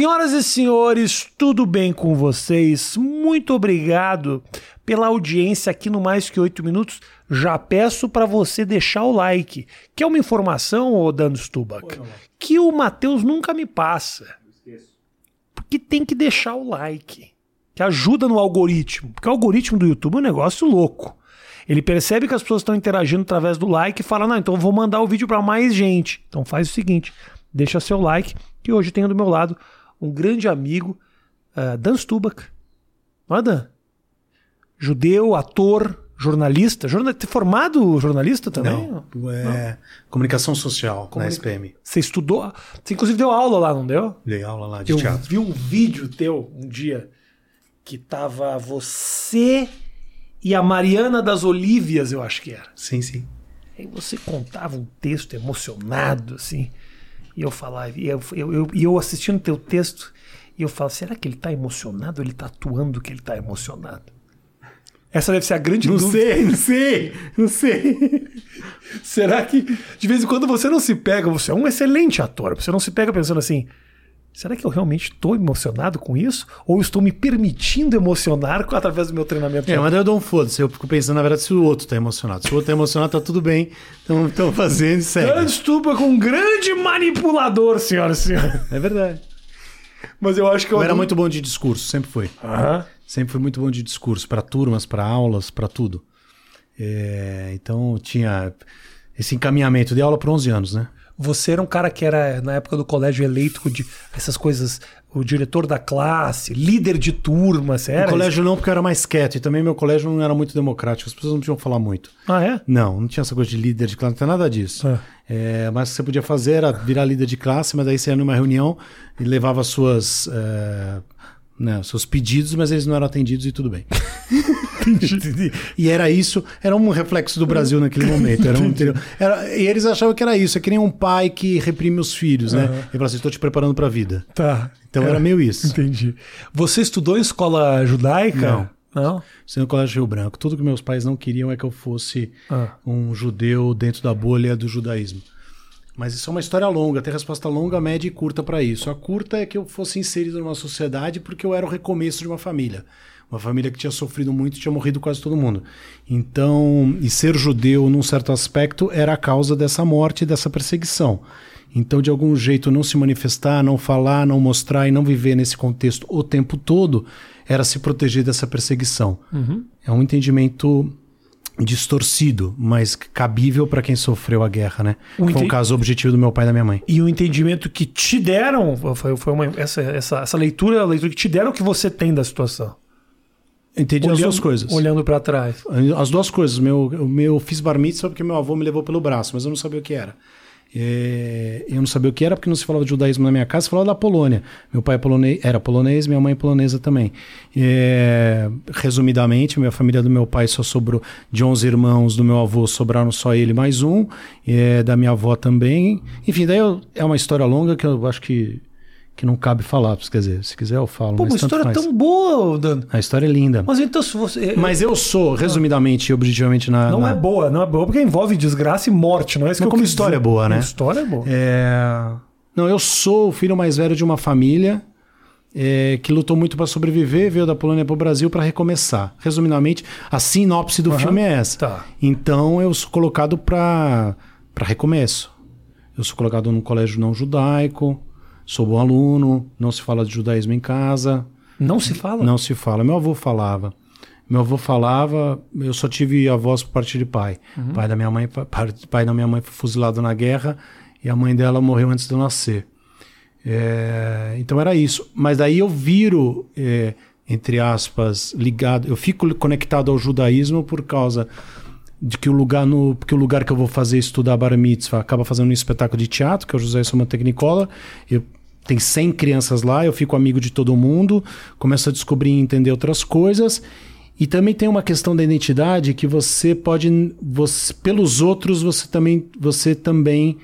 Senhoras e senhores, tudo bem com vocês? Muito obrigado pela audiência aqui no Mais Que Oito Minutos. Já peço para você deixar o like, que é uma informação, ô Dano Stubach, que o Matheus nunca me passa. Porque tem que deixar o like, que ajuda no algoritmo. Porque o algoritmo do YouTube é um negócio louco. Ele percebe que as pessoas estão interagindo através do like e fala: Não, então eu vou mandar o vídeo para mais gente. Então faz o seguinte: deixa seu like, que hoje tenho do meu lado um grande amigo, uh, Dan Stubach. Não é, Dan? Judeu, ator, jornalista. Jornal... Formado jornalista também? Não, é comunicação social Comunica... na SPM. Você estudou? Você inclusive deu aula lá, não deu? Dei aula lá de eu teatro. Eu vi um vídeo teu um dia que tava você e a Mariana das Olívias, eu acho que era. Sim, sim. Aí você contava um texto emocionado, assim. E eu falava, e eu, eu, eu, eu assistindo teu texto, e eu falo, será que ele está emocionado ou ele está atuando que ele está emocionado? Essa deve ser a grande não dúvida. Sei, não sei, não sei. será que de vez em quando você não se pega, você é um excelente ator, você não se pega pensando assim, Será que eu realmente estou emocionado com isso? Ou estou me permitindo emocionar através do meu treinamento? É, mas eu dou um foda-se. Eu fico pensando, na verdade, se o outro está emocionado. Se o outro está emocionado, tá tudo bem. Estão fazendo e segue. Dan Stupa com um grande manipulador, senhoras e senhores. É verdade. Mas eu acho que eu. eu era muito bom de discurso, sempre foi. Sempre fui muito bom de discurso, para turmas, para aulas, para tudo. É, então tinha esse encaminhamento de aula por 11 anos, né? Você era um cara que era, na época do colégio eleito, de essas coisas, o diretor da classe, líder de turma, você era? No colégio não, porque eu era mais quieto. E também meu colégio não era muito democrático, as pessoas não tinham falar muito. Ah, é? Não, não tinha essa coisa de líder de classe, não tem nada disso. É. É, mas o que você podia fazer era virar líder de classe, mas aí você ia numa reunião e levava suas. É, né, seus pedidos, mas eles não eram atendidos e tudo bem. e era isso, era um reflexo do Brasil naquele momento. Era um, era, e eles achavam que era isso, é que nem um pai que reprime os filhos, né? Uhum. Ele fala assim: estou te preparando para a vida. Tá. Então era, era meio isso. Entendi. Você estudou em escola judaica? Não. Não? No Colégio Rio Branco. Tudo que meus pais não queriam é que eu fosse ah. um judeu dentro da bolha do judaísmo. Mas isso é uma história longa, tem resposta longa, média e curta para isso. A curta é que eu fosse inserido numa sociedade porque eu era o recomeço de uma família. Uma família que tinha sofrido muito tinha morrido quase todo mundo. Então, e ser judeu, num certo aspecto, era a causa dessa morte e dessa perseguição. Então, de algum jeito, não se manifestar, não falar, não mostrar e não viver nesse contexto o tempo todo era se proteger dessa perseguição. Uhum. É um entendimento distorcido, mas cabível para quem sofreu a guerra, né? Foi o caso objetivo do meu pai e da minha mãe. E o entendimento que te deram, foi, foi uma, essa, essa, essa leitura, a leitura que te deram que você tem da situação. Entendi olhando, as duas coisas. Olhando para trás. As duas coisas. Meu, eu, meu fiz bar mitzvah porque meu avô me levou pelo braço, mas eu não sabia o que era. É, eu não sabia o que era porque não se falava de judaísmo na minha casa, se falava da Polônia. Meu pai é polonês, era polonês, minha mãe é polonesa também. É, resumidamente, minha família do meu pai só sobrou de 11 irmãos, do meu avô sobraram só ele mais um, é, da minha avó também. Enfim, daí eu, é uma história longa que eu acho que que não cabe falar, quer dizer, se quiser eu falo. Pô, mas uma história faz. tão boa, Dan. A história é linda. Mas então se você... Mas eu sou, resumidamente e objetivamente na... Não na... é boa, não é boa, porque envolve desgraça e morte, não é isso que como eu história dizer. é boa, né? A história é boa. É... Não, eu sou o filho mais velho de uma família é, que lutou muito para sobreviver, veio da Polônia para o Brasil para recomeçar. Resumidamente, a sinopse do uhum. filme é essa. Tá. Então eu sou colocado para recomeço. Eu sou colocado num colégio não judaico, Sou bom aluno, não se fala de judaísmo em casa. Não se fala? Não se fala. Meu avô falava. Meu avô falava, eu só tive avós por parte de pai. Uhum. Pai da minha mãe, pai, pai da minha mãe foi fuzilado na guerra e a mãe dela morreu antes de eu nascer. É, então era isso. Mas daí eu viro, é, entre aspas, ligado, eu fico conectado ao judaísmo por causa de que o lugar no que o lugar que eu vou fazer estudar bar mitzvah acaba fazendo um espetáculo de teatro, que é o José Soma Tecnicola. Eu tem 100 crianças lá, eu fico amigo de todo mundo, começo a descobrir e entender outras coisas. E também tem uma questão da identidade que você pode, você, pelos outros, você também, você também,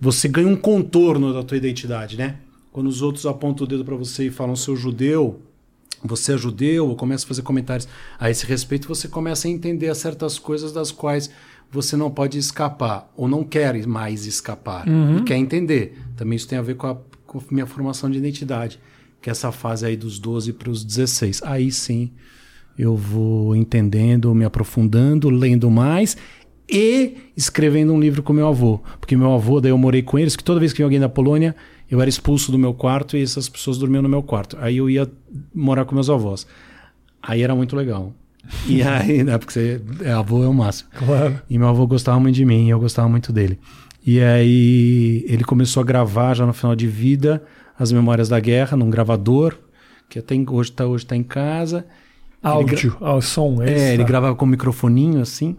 você ganha um contorno da tua identidade, né? Quando os outros apontam o dedo para você e falam seu judeu, você é judeu, ou começa a fazer comentários a esse respeito, você começa a entender certas coisas das quais você não pode escapar ou não quer mais escapar uhum. quer entender. Também isso tem a ver com a com minha formação de identidade, que é essa fase aí dos 12 para os 16. Aí sim eu vou entendendo, me aprofundando, lendo mais e escrevendo um livro com meu avô. Porque meu avô, daí eu morei com eles, que toda vez que vinha alguém da Polônia, eu era expulso do meu quarto e essas pessoas dormiam no meu quarto. Aí eu ia morar com meus avós. Aí era muito legal. E aí, né, porque você, é, avô é o máximo. Claro. E meu avô gostava muito de mim, e eu gostava muito dele. E aí ele começou a gravar já no final de vida as memórias da guerra num gravador, que até hoje está hoje tá em casa. Áudio, gra... ah, som. É, é ele gravava com um microfoninho assim,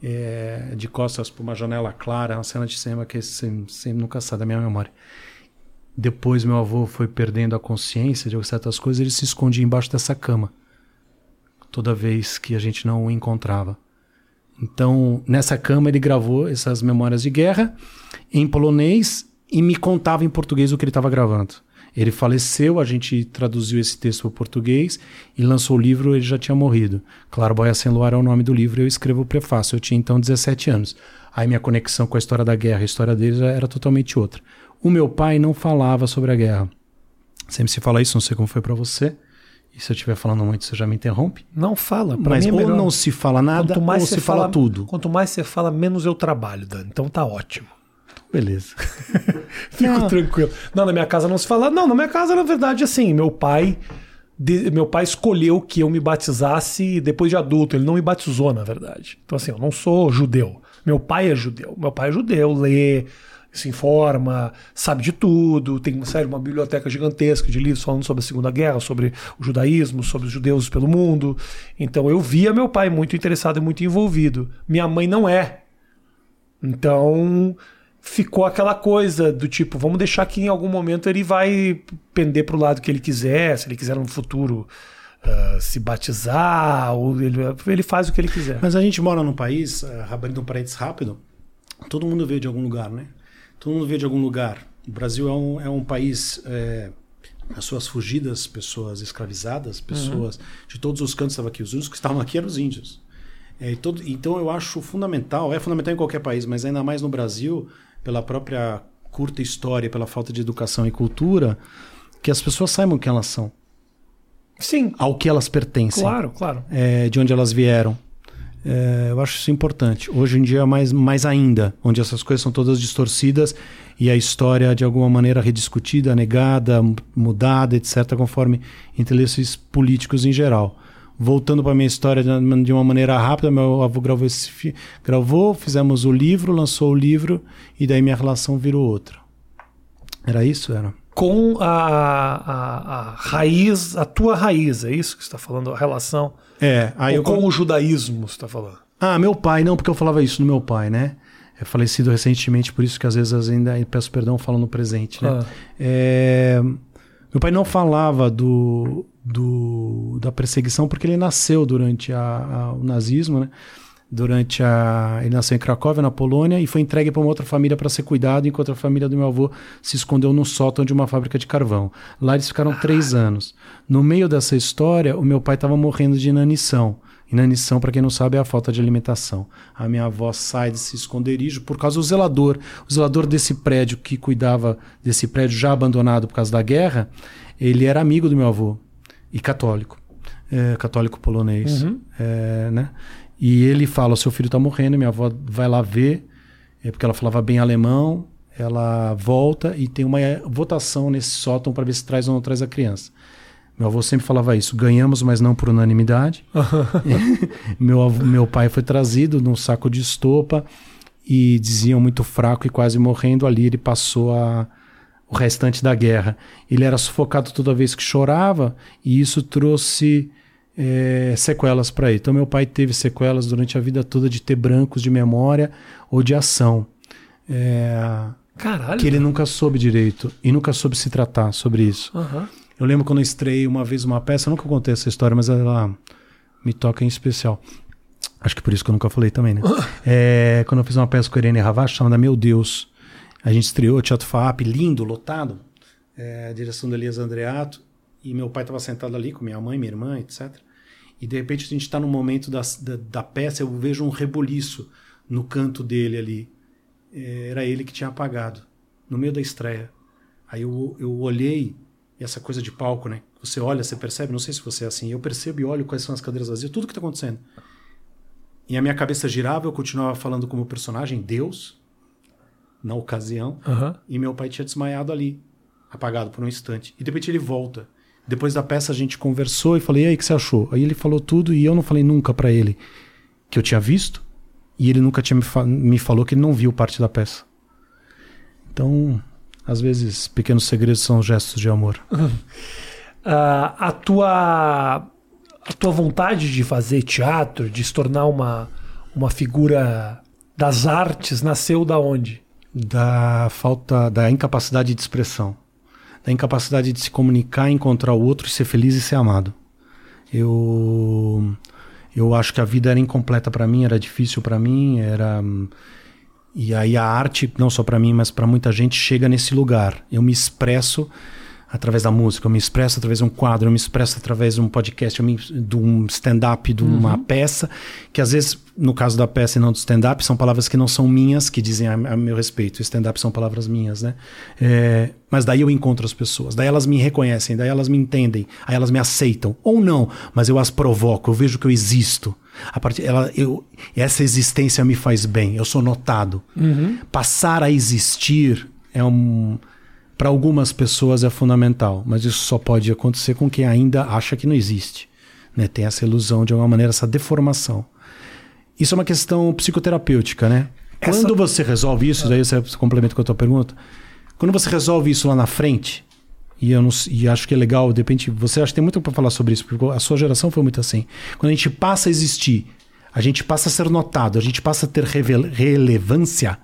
é, de costas para uma janela clara, uma cena de cinema que você nunca sai da minha memória. Depois meu avô foi perdendo a consciência de certas coisas, ele se escondia embaixo dessa cama. Toda vez que a gente não o encontrava. Então, nessa cama ele gravou essas memórias de guerra em polonês e me contava em português o que ele estava gravando. Ele faleceu, a gente traduziu esse texto para português e lançou o livro, ele já tinha morrido. Claro, Boia Sem Luar é o nome do livro, eu escrevo o prefácio. Eu tinha então 17 anos. Aí minha conexão com a história da guerra, a história dele já era totalmente outra. O meu pai não falava sobre a guerra. Sempre se fala isso, não sei como foi para você. E se eu estiver falando muito, você já me interrompe? Não fala. Mas é ou não se fala nada, quanto mais ou se fala, fala, tudo. Quanto mais você fala, menos eu trabalho, Dan. Então tá ótimo. Beleza. Fico não. tranquilo. Não, na minha casa não se fala. Não, na minha casa, na verdade, assim, meu pai. De, meu pai escolheu que eu me batizasse depois de adulto. Ele não me batizou, na verdade. Então, assim, eu não sou judeu. Meu pai é judeu. Meu pai é judeu, lê, se informa, sabe de tudo, tem sério, uma biblioteca gigantesca de livros falando sobre a Segunda Guerra, sobre o judaísmo, sobre os judeus pelo mundo. Então eu via meu pai muito interessado e muito envolvido. Minha mãe não é. Então ficou aquela coisa do tipo, vamos deixar que em algum momento ele vai pender para o lado que ele quiser, se ele quiser no futuro uh, se batizar, ou ele, ele faz o que ele quiser. Mas a gente mora num país, uh, abrindo um parênteses rápido, todo mundo veio de algum lugar, né? Todo mundo veio de algum lugar. O Brasil é um, é um país. É, as suas fugidas, pessoas escravizadas, pessoas uhum. de todos os cantos estavam aqui. Os únicos que estavam aqui eram os índios. É, todo, então eu acho fundamental, é fundamental em qualquer país, mas ainda mais no Brasil, pela própria curta história, pela falta de educação e cultura, que as pessoas saibam quem elas são. Sim. Ao que elas pertencem. Claro, claro. É, de onde elas vieram. É, eu acho isso importante. Hoje em dia, mais, mais ainda, onde essas coisas são todas distorcidas e a história, de alguma maneira, rediscutida, negada, mudada, etc., conforme interesses políticos em geral. Voltando para a minha história de uma maneira rápida, meu avô gravou, esse, gravou, fizemos o livro, lançou o livro, e daí minha relação virou outra. Era isso? Era? Com a, a, a raiz, a tua raiz, é isso que você está falando? A relação é, aí Ou eu... com o judaísmo, você está falando? Ah, meu pai, não, porque eu falava isso no meu pai, né? É falecido recentemente, por isso que às vezes ainda peço perdão, falo no presente, né? Ah. É, meu pai não falava do, do, da perseguição porque ele nasceu durante a, a, o nazismo, né? Durante a. Ele nasceu em Cracóvia, na Polônia, e foi entregue para uma outra família para ser cuidado, enquanto a família do meu avô se escondeu no sótão de uma fábrica de carvão. Lá eles ficaram ah. três anos. No meio dessa história, o meu pai estava morrendo de inanição. Inanição, para quem não sabe, é a falta de alimentação. A minha avó sai desse esconderijo por causa do zelador. O zelador desse prédio que cuidava desse prédio já abandonado por causa da guerra, ele era amigo do meu avô e católico. É, católico polonês. Uhum. É, né? E ele fala: seu filho está morrendo, minha avó vai lá ver, é porque ela falava bem alemão. Ela volta e tem uma votação nesse sótão para ver se traz ou não traz a criança. Meu avô sempre falava isso: ganhamos, mas não por unanimidade. meu, avô, meu pai foi trazido num saco de estopa e diziam muito fraco e quase morrendo. Ali ele passou a, o restante da guerra. Ele era sufocado toda vez que chorava e isso trouxe é, sequelas para ele. Então, meu pai teve sequelas durante a vida toda de ter brancos de memória ou de ação. É, Caralho. Que ele nunca soube direito e nunca soube se tratar sobre isso. Uhum. Eu lembro quando eu estrei uma vez uma peça, eu nunca contei essa história, mas ela me toca em especial. Acho que por isso que eu nunca falei também, né? é, quando eu fiz uma peça com a Irene Ravache chamada Meu Deus. A gente estreou Teatro FAP, lindo, lotado. É, a direção da Elias Andreato. E meu pai estava sentado ali com minha mãe, minha irmã, etc. E de repente a gente está no momento da, da, da, peça, eu vejo um reboliço no canto dele ali. É, era ele que tinha apagado, no meio da estreia. Aí eu, eu olhei, e essa coisa de palco, né? Você olha, você percebe, não sei se você é assim, eu percebo e olho quais são as cadeiras vazias, tudo que está acontecendo. E a minha cabeça girava, eu continuava falando como personagem, Deus, na ocasião, Aham. e meu pai tinha desmaiado ali, apagado por um instante. E de repente ele volta. Depois da peça a gente conversou e falei, e aí, o que você achou? Aí ele falou tudo e eu não falei nunca pra ele que eu tinha visto, e ele nunca tinha me, fa- me falou que ele não viu parte da peça. Então, às vezes, pequenos segredos são gestos de amor. Ah, a tua a tua vontade de fazer teatro, de se tornar uma, uma figura das artes, nasceu da onde? da falta, da incapacidade de expressão, da incapacidade de se comunicar, encontrar o outro, ser feliz e ser amado. Eu eu acho que a vida era incompleta para mim, era difícil para mim, era e aí a arte, não só para mim, mas para muita gente chega nesse lugar. Eu me expresso através da música, eu me expresso através de um quadro, eu me expresso através de um podcast, eu me, de um stand-up, de uma peça, que às vezes, no caso da peça e não do stand-up, são palavras que não são minhas, que dizem a, a meu respeito. Stand-up são palavras minhas, né? É, mas daí eu encontro as pessoas, daí elas me reconhecem, daí elas me entendem, aí elas me aceitam. Ou não, mas eu as provoco, eu vejo que eu existo. A partir, ela, eu, essa existência me faz bem, eu sou notado. Passar a existir é um para algumas pessoas é fundamental, mas isso só pode acontecer com quem ainda acha que não existe. Né? Tem essa ilusão, de alguma maneira, essa deformação. Isso é uma questão psicoterapêutica, né? Essa- Quando você resolve isso, daí você complementa com a tua pergunta, quando você resolve isso lá na frente, e eu não, e acho que é legal, de repente, você acha que tem muito para falar sobre isso, porque a sua geração foi muito assim. Quando a gente passa a existir, a gente passa a ser notado, a gente passa a ter relevância,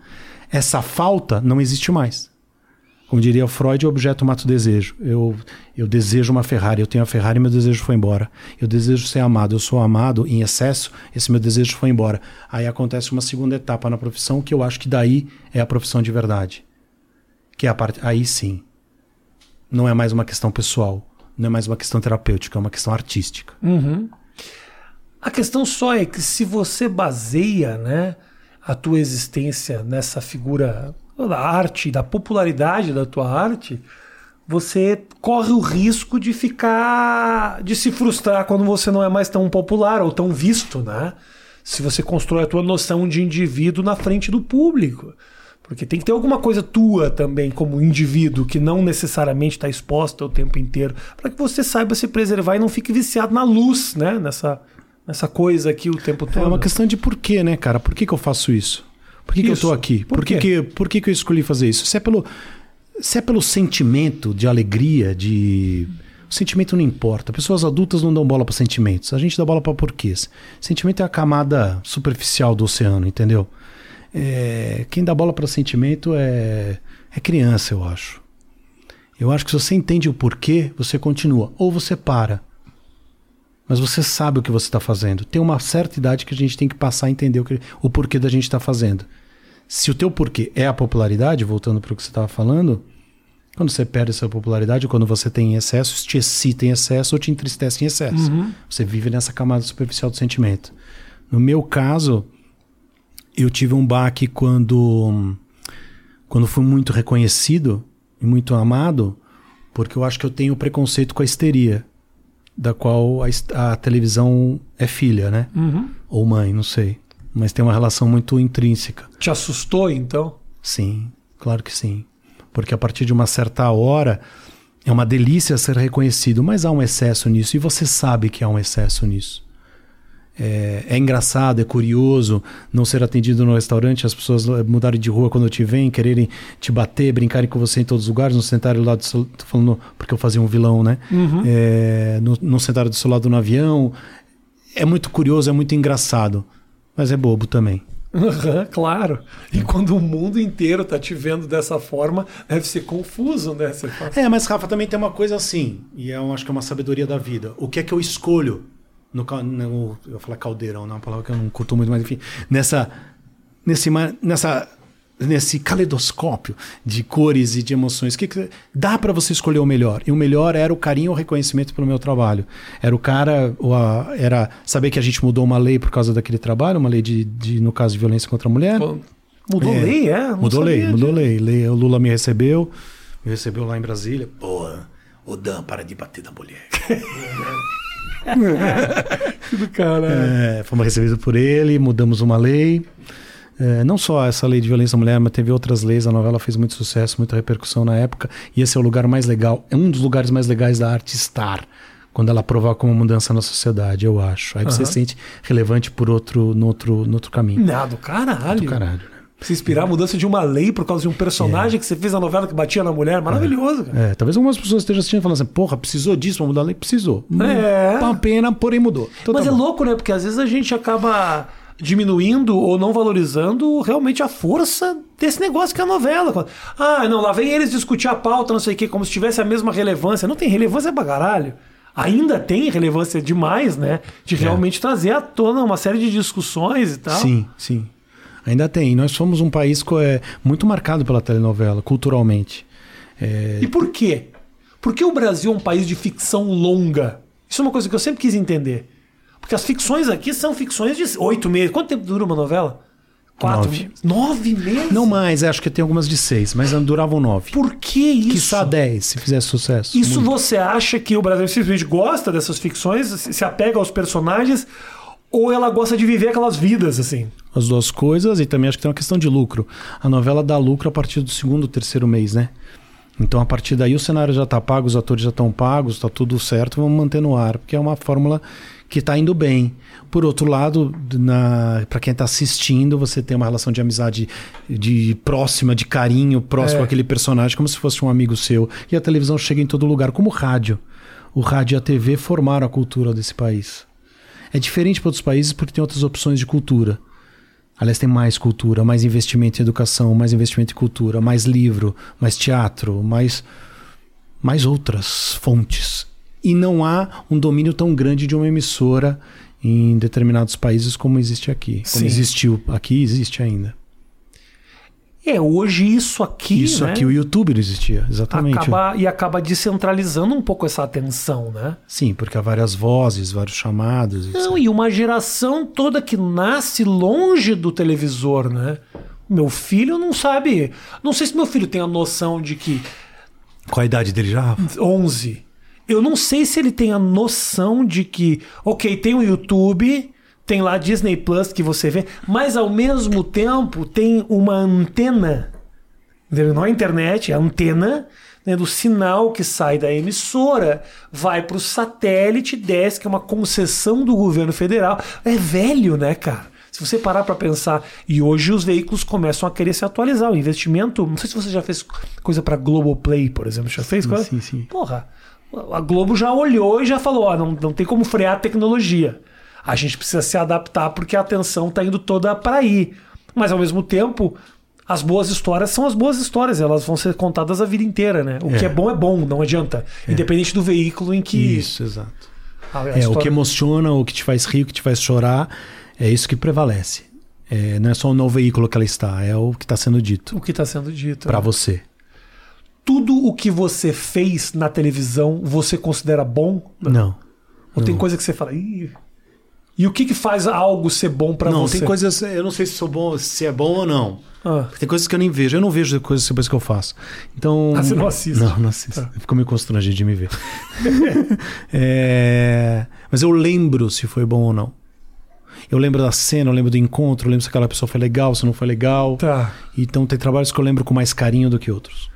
essa falta não existe mais. Como diria o Freud, objeto mata o desejo. Eu, eu desejo uma Ferrari, eu tenho a Ferrari e meu desejo foi embora. Eu desejo ser amado, eu sou amado em excesso, esse meu desejo foi embora. Aí acontece uma segunda etapa na profissão, que eu acho que daí é a profissão de verdade. Que é a parte. Aí sim. Não é mais uma questão pessoal, não é mais uma questão terapêutica, é uma questão artística. A questão só é que se você baseia né, a tua existência nessa figura da arte, da popularidade da tua arte, você corre o risco de ficar. de se frustrar quando você não é mais tão popular ou tão visto, né? Se você constrói a tua noção de indivíduo na frente do público. Porque tem que ter alguma coisa tua também, como indivíduo, que não necessariamente está exposta o tempo inteiro, para que você saiba se preservar e não fique viciado na luz, né? Nessa, nessa coisa aqui o tempo todo. É uma questão de porquê, né, cara? Por que, que eu faço isso? Por que, que eu tô aqui? Por Por, que, que, por que, que eu escolhi fazer isso? Se é pelo, se é pelo sentimento de alegria, de. O sentimento não importa. Pessoas adultas não dão bola para sentimentos. A gente dá bola para porquês. Sentimento é a camada superficial do oceano, entendeu? É, quem dá bola para sentimento é, é criança, eu acho. Eu acho que se você entende o porquê, você continua. Ou você para. Mas você sabe o que você está fazendo. Tem uma certa idade que a gente tem que passar a entender o, que, o porquê da gente está fazendo. Se o teu porquê é a popularidade, voltando para o que você estava falando, quando você perde essa popularidade, ou quando você tem em excesso, te excita em excesso ou te entristece em excesso. Você vive nessa camada superficial do sentimento. No meu caso, eu tive um baque quando, quando fui muito reconhecido e muito amado, porque eu acho que eu tenho preconceito com a histeria da qual a, a televisão é filha, né? Uhum. Ou mãe, não sei. Mas tem uma relação muito intrínseca. Te assustou, então? Sim, claro que sim. Porque a partir de uma certa hora é uma delícia ser reconhecido, mas há um excesso nisso e você sabe que há um excesso nisso. É, é engraçado, é curioso não ser atendido no restaurante, as pessoas mudarem de rua quando te veem, quererem te bater, brincarem com você em todos os lugares, não sentarem lá do seu, tô falando porque eu fazia um vilão, né? É, não, não sentarem do seu lado no avião. É muito curioso, é muito engraçado, mas é bobo também. Aham, claro. E quando o mundo inteiro tá te vendo dessa forma, deve ser confuso, né? Fala, É, mas Rafa, também tem uma coisa assim, e eu acho que é uma sabedoria da vida. O que é que eu escolho no, no eu vou falar caldeirão, não é uma palavra que eu não curto muito, mas enfim, nessa nesse nessa nesse caleidoscópio de cores e de emoções, que, que dá para você escolher o melhor. E o melhor era o carinho e o reconhecimento pelo meu trabalho. Era o cara, a- era saber que a gente mudou uma lei por causa daquele trabalho, uma lei de, de no caso de violência contra a mulher. pô, mudou É, lei, é? Não Mudou lei, mudou lei. lei. O Lula me recebeu Me recebeu lá em Brasília. Pô, o Dan, para de bater na mulher. Do cara. É, fomos recebidos por ele, mudamos uma lei. É, não só essa lei de violência à mulher, mas teve outras leis. A novela fez muito sucesso, muita repercussão na época. E esse é o lugar mais legal, é um dos lugares mais legais da arte estar. Quando ela provoca uma mudança na sociedade, eu acho. Aí você Aham. se sente relevante por outro, no, outro, no outro caminho. Não, do caralho. Do caralho. Se inspirar a mudança de uma lei por causa de um personagem que você fez na novela que batia na mulher. Maravilhoso, cara. É, talvez algumas pessoas estejam assistindo e falando assim, porra, precisou disso pra mudar a lei? Precisou. É. Uma pena, porém mudou. Então Mas tá é louco, né? Porque às vezes a gente acaba diminuindo ou não valorizando realmente a força desse negócio que é a novela. Ah, não, lá vem eles discutir a pauta, não sei o quê, como se tivesse a mesma relevância. Não tem relevância pra caralho. Ainda tem relevância demais, né? De realmente trazer à tona uma série de discussões e tal. Sim, sim. Ainda tem. Nós somos um país é, muito marcado pela telenovela, culturalmente. É, E por quê? Por que o Brasil é um país de ficção longa? Isso é uma coisa que eu sempre quis entender. Porque as ficções aqui são ficções de oito meses. Quanto tempo dura uma novela? Quatro Nove. meses? Nove meses? Não mais, acho que tem algumas de seis, mas duravam nove. Por que isso? Quiçá dez, se fizesse sucesso. Isso Muito. você acha que o Brasil simplesmente gosta dessas ficções, se apega aos personagens, ou ela gosta de viver aquelas vidas, assim? As duas coisas, e também acho que tem uma questão de lucro. A novela dá lucro a partir do segundo, terceiro mês, né? Então, a partir daí, o cenário já está pago, os atores já estão pagos, está tudo certo, vamos manter no ar, porque é uma fórmula que está indo bem. Por outro lado, para quem está assistindo, você tem uma relação de amizade de próxima, de carinho, próximo É. àquele personagem, como se fosse um amigo seu. E a televisão chega em todo lugar, como o rádio. O rádio e a TV formaram a cultura desse país. É diferente para outros países porque tem outras opções de cultura. Aliás, tem mais cultura, mais investimento em educação, mais investimento em cultura, mais livro, mais teatro, mais, mais outras fontes. E não há um domínio tão grande de uma emissora em determinados países como existe aqui. Como Sim. existiu aqui, existe ainda. É, hoje isso aqui. Isso né, aqui, o YouTube não existia, exatamente. acaba, e acaba descentralizando um pouco essa atenção, né? Sim, porque há várias vozes, vários chamados. etc. Não, e uma geração toda que nasce longe do televisor, né? Meu filho não sabe. Não sei se meu filho tem a noção de que Qual a idade dele já? 11. Eu não sei se ele tem a noção de que, ok, tem o YouTube, tem lá Disney Plus que você vê, mas ao mesmo tempo tem uma antena, não é internet, é a antena né, do sinal que sai da emissora, vai para o satélite, desce, que é uma concessão do governo federal. É velho, né, cara? Se você parar para pensar, e hoje os veículos começam a querer se atualizar. O investimento, não sei se você já fez coisa para Globoplay, por exemplo, já fez coisa? sim, sim. Porra, a Globo já olhou e já falou: ó, não, não tem como frear a tecnologia. A gente precisa se adaptar porque a atenção está indo toda para aí. Mas ao mesmo tempo, as boas histórias são as boas histórias, elas vão ser contadas a vida inteira, né? O É. que é bom é bom, não adianta. Independente do veículo em que. Isso, exato. a- a É, o história- que emociona, o que te faz rir, o que te faz chorar, é isso que prevalece. É, não é só no veículo que ela está, é o que está sendo dito o que está sendo dito. para né? você. Tudo o que você fez na televisão, você considera bom? Não. Ou tem coisa que você fala. Ih. E o que, que faz algo ser bom para não, você? tem coisas. Eu não sei se sou bom, se é bom ou não. Ah, Tem coisas que eu nem vejo. Eu não vejo coisas depois que eu faço. Então. Ah, você não assiste? Não, não assisto. Tá. Ficou meio constrangido de me ver. É, Mas eu lembro se foi bom ou não. Eu lembro da cena, eu lembro do encontro, eu lembro se aquela pessoa foi legal, se não foi legal. tá. Então tem trabalhos que eu lembro com mais carinho do que outros.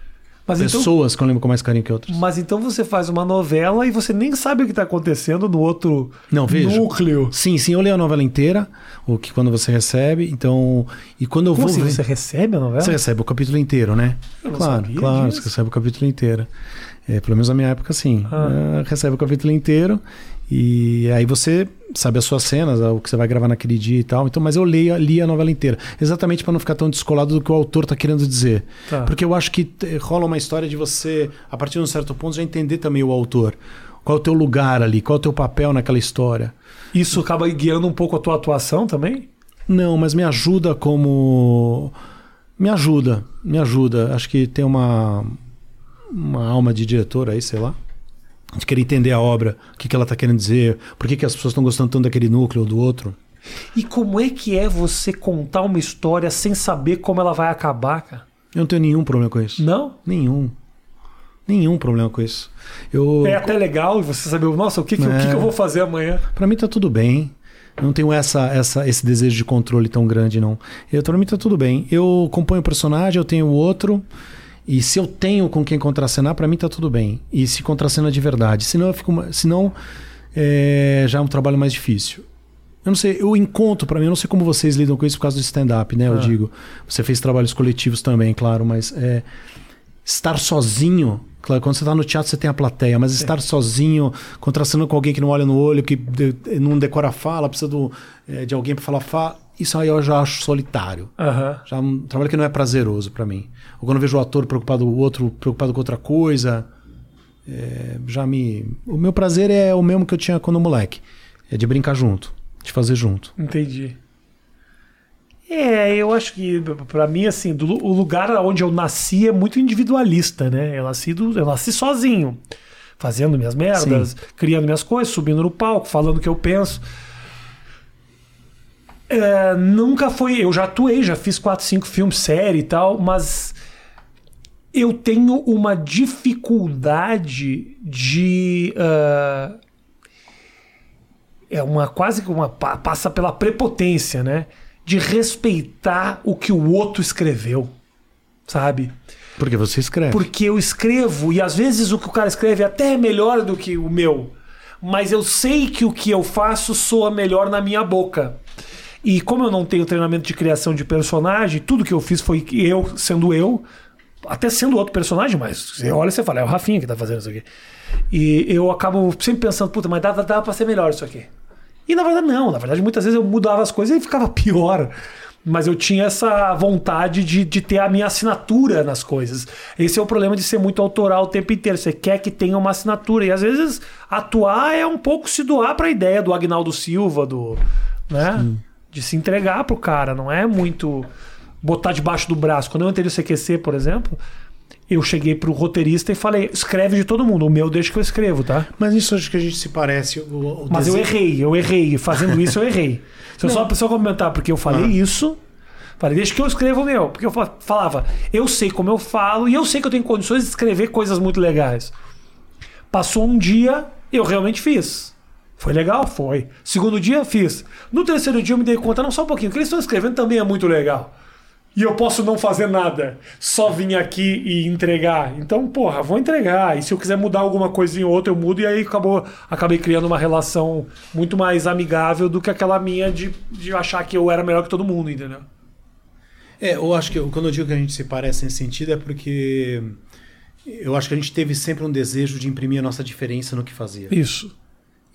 Mas então, Pessoas que eu lembro com mais carinho que outros. mas então você faz uma novela e você nem sabe o que está acontecendo no outro Não, vejo. núcleo. Sim, sim, eu leio a novela inteira, o que quando você recebe, então. E quando eu Como vou assim? ver. Você recebe a novela? Você recebe o capítulo inteiro, né? Eu claro, claro, disso. você recebe o capítulo inteiro. É, pelo menos na minha época, sim. Ah. É, recebe o capítulo inteiro e aí você sabe as suas cenas, o que você vai gravar naquele dia e tal. Então, mas eu leio, li a novela inteira, exatamente para não ficar tão descolado do que o autor está querendo dizer. Tá. Porque eu acho que te- rola uma história de você, a partir de um certo ponto, já entender também o autor. Qual é o teu lugar ali, qual é o teu papel naquela história. Isso acaba guiando um pouco a tua atuação também? Não, mas me ajuda como. Me ajuda, me ajuda. Acho que tem uma, uma alma de diretor aí, sei lá. De querer entender a obra, o que, que ela está querendo dizer, por que, que as pessoas estão gostando tanto daquele núcleo ou do outro. E como é que é você contar uma história sem saber como ela vai acabar, cara? Eu não tenho nenhum problema com isso. Não? Nenhum. Nenhum problema com isso. Eu, É até legal você saber, nossa, o que, que, o que É. que eu vou fazer amanhã? Pra mim tá tudo bem. Eu não tenho essa, essa, esse desejo de controle tão grande, não. Eu, pra mim tá tudo bem. Eu componho o personagem, eu tenho o outro. E se eu tenho com quem contracenar, pra mim tá tudo bem. E se contracena de verdade. Senão, eu fico, senão é, já é um trabalho mais difícil. Eu não sei, eu encontro pra mim, eu não sei como vocês lidam com isso por causa do stand-up, né? Eu Ah. digo. Você fez trabalhos coletivos também, claro, mas é, estar sozinho. Claro, quando você está no teatro, você tem a plateia, mas estar sozinho, contrastando com alguém que não olha no olho, que não decora a fala, precisa do, eh, de alguém para falar fala, isso aí eu já acho solitário. Aham. Já é um trabalho que não é prazeroso para mim. Ou quando eu vejo o ator preocupado, o outro preocupado com outra coisa, eh, já me. O meu prazer é o mesmo que eu tinha quando moleque: é de brincar junto, de fazer junto. Entendi. É, eu acho que pra mim, assim, do, o lugar onde eu nasci é muito individualista, né? Eu nasci, do, eu nasci sozinho, fazendo minhas merdas, criando minhas coisas, subindo no palco, falando o que eu penso. É, nunca foi. Eu já atuei, já fiz quatro, cinco filmes, série e tal, mas eu tenho uma dificuldade de. ah, é uma quase que uma pa- passa pela prepotência, né? De respeitar o que o outro escreveu, sabe? Porque você escreve. Porque eu escrevo e às vezes o que o cara escreve até é melhor do que o meu, mas eu sei que o que eu faço soa melhor na minha boca. E como eu não tenho treinamento de criação de personagem, tudo que eu fiz foi eu sendo eu, até sendo outro personagem, mas você olha e você fala, é o Rafinha que tá fazendo isso aqui. E eu acabo sempre pensando, puta, mas dava, dava pra ser melhor isso aqui. E na verdade não, na verdade muitas vezes eu mudava as coisas e ficava pior. Mas eu tinha essa vontade de, de ter a minha assinatura nas coisas. Esse é o problema de ser muito autoral o tempo inteiro. Você quer que tenha uma assinatura. E às vezes atuar é um pouco se doar para a ideia do Agnaldo Silva, do. né? De se entregar pro cara. Não é muito botar debaixo do braço. Quando eu entrei no CQC, por exemplo, eu cheguei pro roteirista e falei: escreve de todo mundo. O meu deixa que eu escrevo, tá? Mas isso acho que a gente se parece. O, o Mas eu desejo- errei, eu errei. Fazendo isso, eu errei. Se eu só a pessoa comentar porque eu falei Ah. isso, falei, deixa que eu escrevo o meu. Porque eu fa- falava, eu sei como eu falo e eu sei que eu tenho condições de escrever coisas muito legais. Passou um dia, eu realmente fiz. Foi legal? Foi. Segundo dia, fiz. No terceiro dia, eu me dei conta, não, só um pouquinho, o que eles estão escrevendo também é muito legal. E eu posso não fazer nada, só vir aqui e entregar. Então, porra, vou entregar. E se eu quiser mudar alguma coisinha ou outra, eu mudo. E aí acabou, acabei criando uma relação muito mais amigável do que aquela minha de, de achar que eu era melhor que todo mundo, entendeu? É, eu acho que eu- quando eu digo que a gente se parece nesse sentido é porque eu acho que a gente teve sempre um desejo de imprimir a nossa diferença no que fazia. Isso.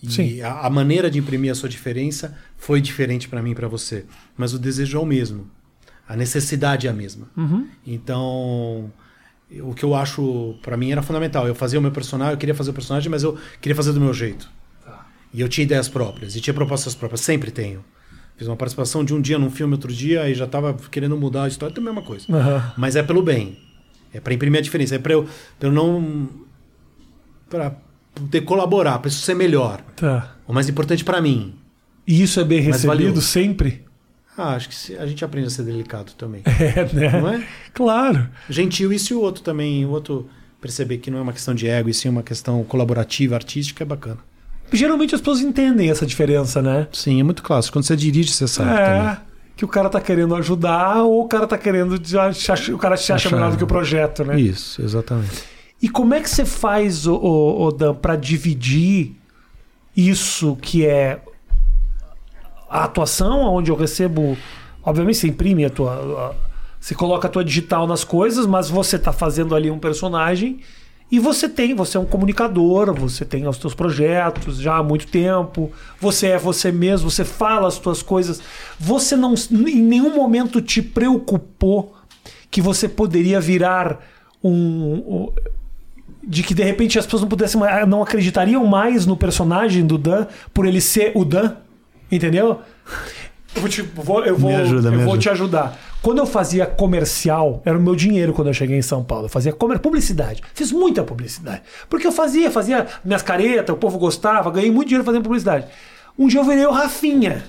E Sim. a, a maneira de imprimir a sua diferença foi diferente para mim e para você, mas o desejo é o mesmo. A necessidade é a mesma. Uhum. Então, o que eu acho para mim era fundamental. Eu fazia o meu personagem, eu queria fazer o personagem, mas eu queria fazer do meu jeito. Tá. E eu tinha ideias próprias, e tinha propostas próprias, sempre tenho. Fiz uma participação de um dia num filme, outro dia, e já estava querendo mudar a história, é a mesma coisa. Aham. Mas é pelo bem. É para imprimir a diferença, é para eu, pra eu não para poder colaborar, para isso ser melhor. Tá. O mais importante para mim. E isso é bem Mas recebido valeu. sempre? Ah, acho que a gente aprende a ser delicado também. É, né? Não é? Claro. Gentil, e se o outro também, o outro perceber que não é uma questão de ego, e sim uma questão colaborativa, artística, é bacana. Geralmente as pessoas entendem essa diferença, né? Sim, é muito clássico. Quando você dirige, você sabe também. É. Que o cara tá querendo ajudar ou o cara tá querendo. O cara se acha melhor do que o projeto, né? Isso, exatamente. E como é que você faz, o, o, Dan, pra dividir isso que é a atuação, onde eu recebo. Obviamente você imprime a tua. a- você coloca a tua digital nas coisas, mas você tá fazendo ali um personagem. E você tem, você é um comunicador, você tem os teus projetos já há muito tempo, você é você mesmo, você fala as tuas coisas. Você não em nenhum momento te preocupou que você poderia virar um, um- de que de repente as pessoas não pudessem não acreditariam mais no personagem do Dan por ele ser o Dan, entendeu? Eu vou, te, vou- eu vou, ajuda, eu vou te ajudar. Quando eu fazia comercial, era o meu dinheiro quando eu cheguei em São Paulo. Eu fazia comer, publicidade. Fiz muita publicidade. Porque eu fazia, fazia minhas caretas, o povo gostava, ganhei muito dinheiro fazendo publicidade. Um dia eu virei o Rafinha.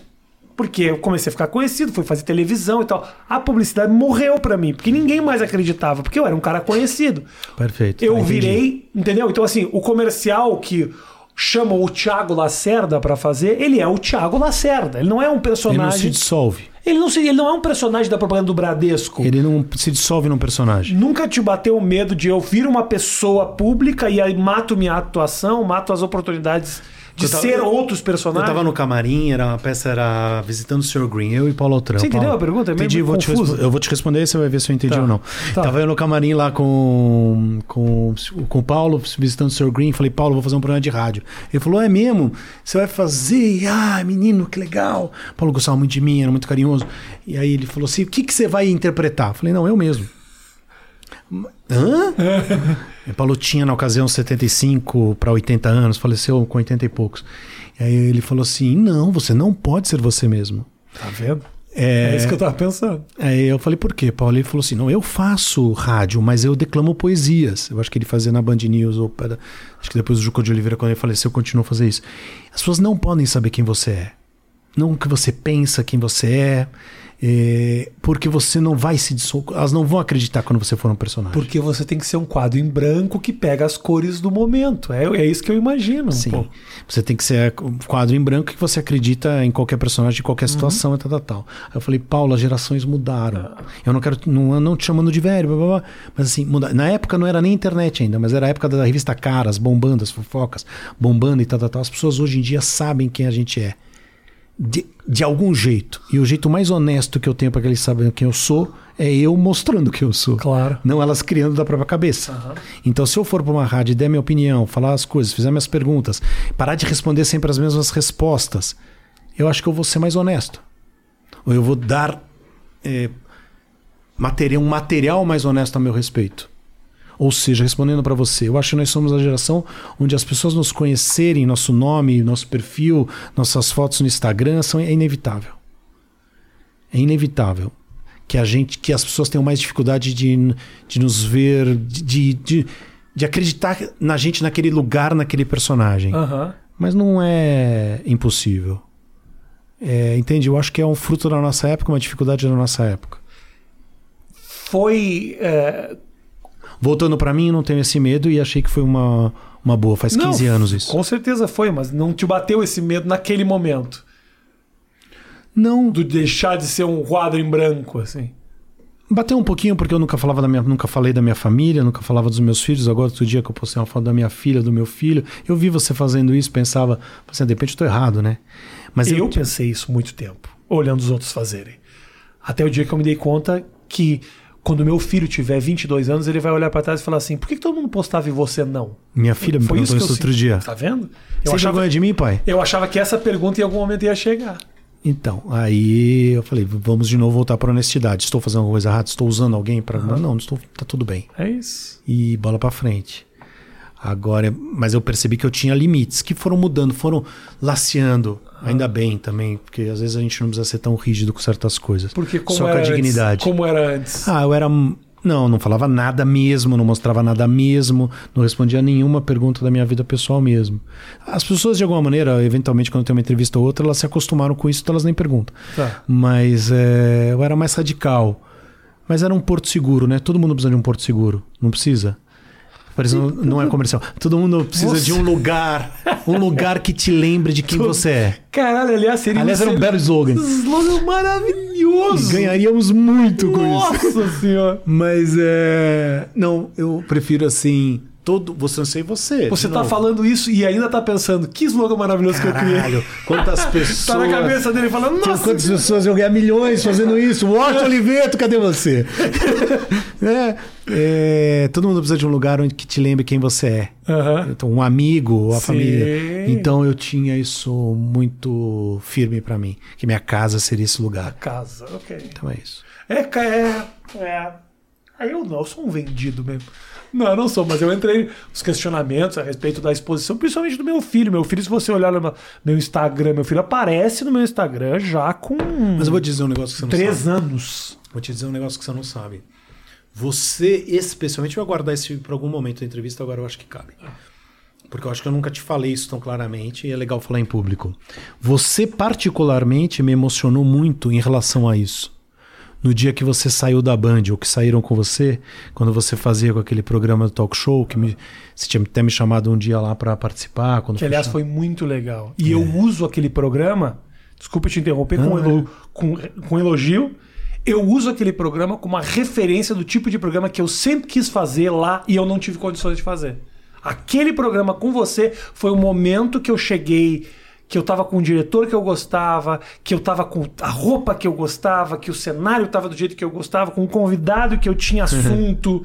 Porque eu comecei a ficar conhecido, fui fazer televisão e tal. A publicidade morreu pra mim, porque ninguém mais acreditava, porque eu era um cara conhecido. Perfeito. Eu entendi. virei, entendeu? Então, assim, o comercial que chamam o Thiago Lacerda pra fazer, ele é o Thiago Lacerda. Ele não é um Ele não personagem. se dissolve. Ele não, se- ele não é um personagem da propaganda do Bradesco. Ele não se dissolve num personagem. Nunca te bateu o medo de eu vir uma pessoa pública e aí mato minha atuação, mato as oportunidades de Eu tava- ser outros Eu personagens? tava no camarim, era, a peça era Visitando o Sr. Green, eu e Paulo Altran. Você entendeu Paulo, a pergunta? É meio Entendi, vou te confuso. respo- eu vou te responder e você vai ver se eu entendi Tá. ou não. Tá. Tava eu no camarim lá com, com, com o Paulo, visitando o Sr. Green, falei, Paulo, vou fazer um programa de rádio. Ele falou, é mesmo? Você vai fazer? Ah, menino, que legal. Paulo gostava muito de mim, era muito carinhoso. E aí ele falou assim, o que, que você vai interpretar? Eu falei, não, eu mesmo. Hã? E Paulo tinha, na ocasião, 75 para 80 anos, faleceu com 80 e poucos. E aí ele falou assim: não, você não pode ser você mesmo. Tá vendo? É, É isso que eu tava pensando. Aí eu falei, por quê? Paulo ele falou assim: não, eu faço rádio, mas eu declamo poesias. Eu acho que ele fazia na Band News, ou para- acho que depois do Juco de Oliveira, quando ele faleceu, continuou a fazer isso. As pessoas não podem saber quem você é. Não o que você pensa, quem você é. É, porque você não vai se dissolver. Elas não vão acreditar quando você for um personagem. Porque você tem que ser um quadro em branco que pega as cores do momento. É, é isso que eu imagino. Sim. Você tem que ser um quadro em branco que você acredita em qualquer personagem, de qualquer situação e tal, tal, tal. Aí eu falei, Paulo, as gerações mudaram. Eu não quero, não, não te chamando de velho, blá, blá, blá, mas assim, muda. na época não era nem internet ainda, mas era a época da revista Caras, bombando as fofocas, bombando e tal, tal, tal. As pessoas hoje em dia sabem quem a gente é. De, de algum jeito. E o jeito mais honesto que eu tenho para que eles saibam quem eu sou é eu mostrando quem eu sou. Claro. Não elas criando da própria cabeça. Então, se eu for para uma rádio e der minha opinião, falar as coisas, fizer minhas perguntas, parar de responder sempre as mesmas respostas, eu acho que eu vou ser mais honesto. Ou eu vou dar é, material, um material mais honesto a meu respeito. Ou seja, respondendo para você, eu acho que nós somos a geração onde as pessoas nos conhecerem, nosso nome, nosso perfil, nossas fotos no Instagram, são, é inevitável. É inevitável que a gente, que as pessoas tenham mais dificuldade de, de nos ver, de, de, de acreditar na gente naquele lugar, naquele personagem. Aham. Mas não é impossível. É, entende? Eu acho que é um fruto da nossa época, uma dificuldade da nossa época. Foi. é, Voltando pra mim, eu não tenho esse medo e achei que foi uma, uma boa. Faz 15 não, anos isso. Com certeza foi, mas não te bateu esse medo naquele momento. Não, Do deixar de ser um quadro em branco, assim. bateu um pouquinho porque eu nunca falava da minha, nunca falei da minha família, nunca falava dos meus filhos. Agora outro dia que eu postei uma foto da minha filha, do meu filho, eu vi você fazendo isso, pensava, assim, de repente eu tô errado, né? Mas eu pensei isso muito tempo, olhando os outros fazerem. Até o dia que eu me dei conta que quando meu filho tiver 22 anos, ele vai olhar pra trás e falar assim: por que, que todo mundo postava e você não? minha filha me Foi perguntou isso outro dia. Tá vendo? Eu Você achava, de mim, pai? eu achava que essa pergunta em algum momento ia chegar. Então, aí eu falei, vamos de novo voltar para honestidade. Estou fazendo alguma coisa errada? Estou usando alguém para não, não estou, tá tudo bem. É isso. E bola para frente. Agora, mas eu percebi que eu tinha limites que foram mudando, foram laceando. Ainda bem também, porque às vezes a gente não precisa ser tão rígido com certas coisas. Porque como Só com era a dignidade. Antes, como era antes. Ah, eu era. Não, não falava nada mesmo, não mostrava nada mesmo, não respondia nenhuma pergunta da minha vida pessoal mesmo. As pessoas, de alguma maneira, eventualmente, quando tem uma entrevista ou outra, elas se acostumaram com isso, então elas nem perguntam. Tá. Mas é, eu era mais radical. Mas era um porto seguro, né? Todo mundo precisa de um porto seguro. Não precisa? Parece, não, não é comercial. Todo mundo precisa de um lugar. Um lugar que te lembre de quem Todo- você é. Caralho, aliás, seria Aliás, era um belo slogan. slogan maravilhoso. Ganharíamos muito com isso. Nossa senhora. Mas é. Não, eu prefiro assim. Todo. Você não sei você. Você tá novo. falando isso e ainda tá pensando, que slogan maravilhoso que eu criei. Caralho, quantas pessoas. Tá na cabeça dele falando, nossa. quantas pessoas eu ganhar milhões fazendo isso? Washington Oliveto, cadê você? É, é, todo mundo precisa de um lugar onde que te lembre quem você é. Então, um amigo, a Sim. família. Então eu tinha isso muito firme pra mim, que minha casa seria esse lugar. Casa, ok. Então é isso. É, é, é. Aí eu não, eu sou um vendido mesmo. Não, eu não sou, mas eu entrei nos questionamentos a respeito da exposição, principalmente do meu filho. Meu filho, se você olhar no meu Instagram, meu filho aparece no meu Instagram já com Mas eu vou te dizer um negócio que você não três sabe. anos. Vou te dizer um negócio que você não sabe. Você, especialmente, vai guardar isso para algum momento da entrevista, agora eu acho que cabe. porque eu acho que eu nunca te falei isso tão claramente e é legal falar em público. Você, particularmente, me emocionou muito em relação a isso. No dia que você saiu da Band, ou que saíram com você, quando você fazia com aquele programa do talk show, que me, você tinha até me chamado um dia lá para participar. Que, aliás, foi muito legal. E é. eu uso aquele programa, desculpa te interromper, com, elo, com, com elogio eu uso aquele programa como uma referência do tipo de programa que eu sempre quis fazer lá e eu não tive condições de fazer. Aquele programa com você foi o momento que eu cheguei, que eu tava com o diretor que eu gostava, que eu tava com a roupa que eu gostava, que o cenário tava do jeito que eu gostava, com um convidado que eu tinha assunto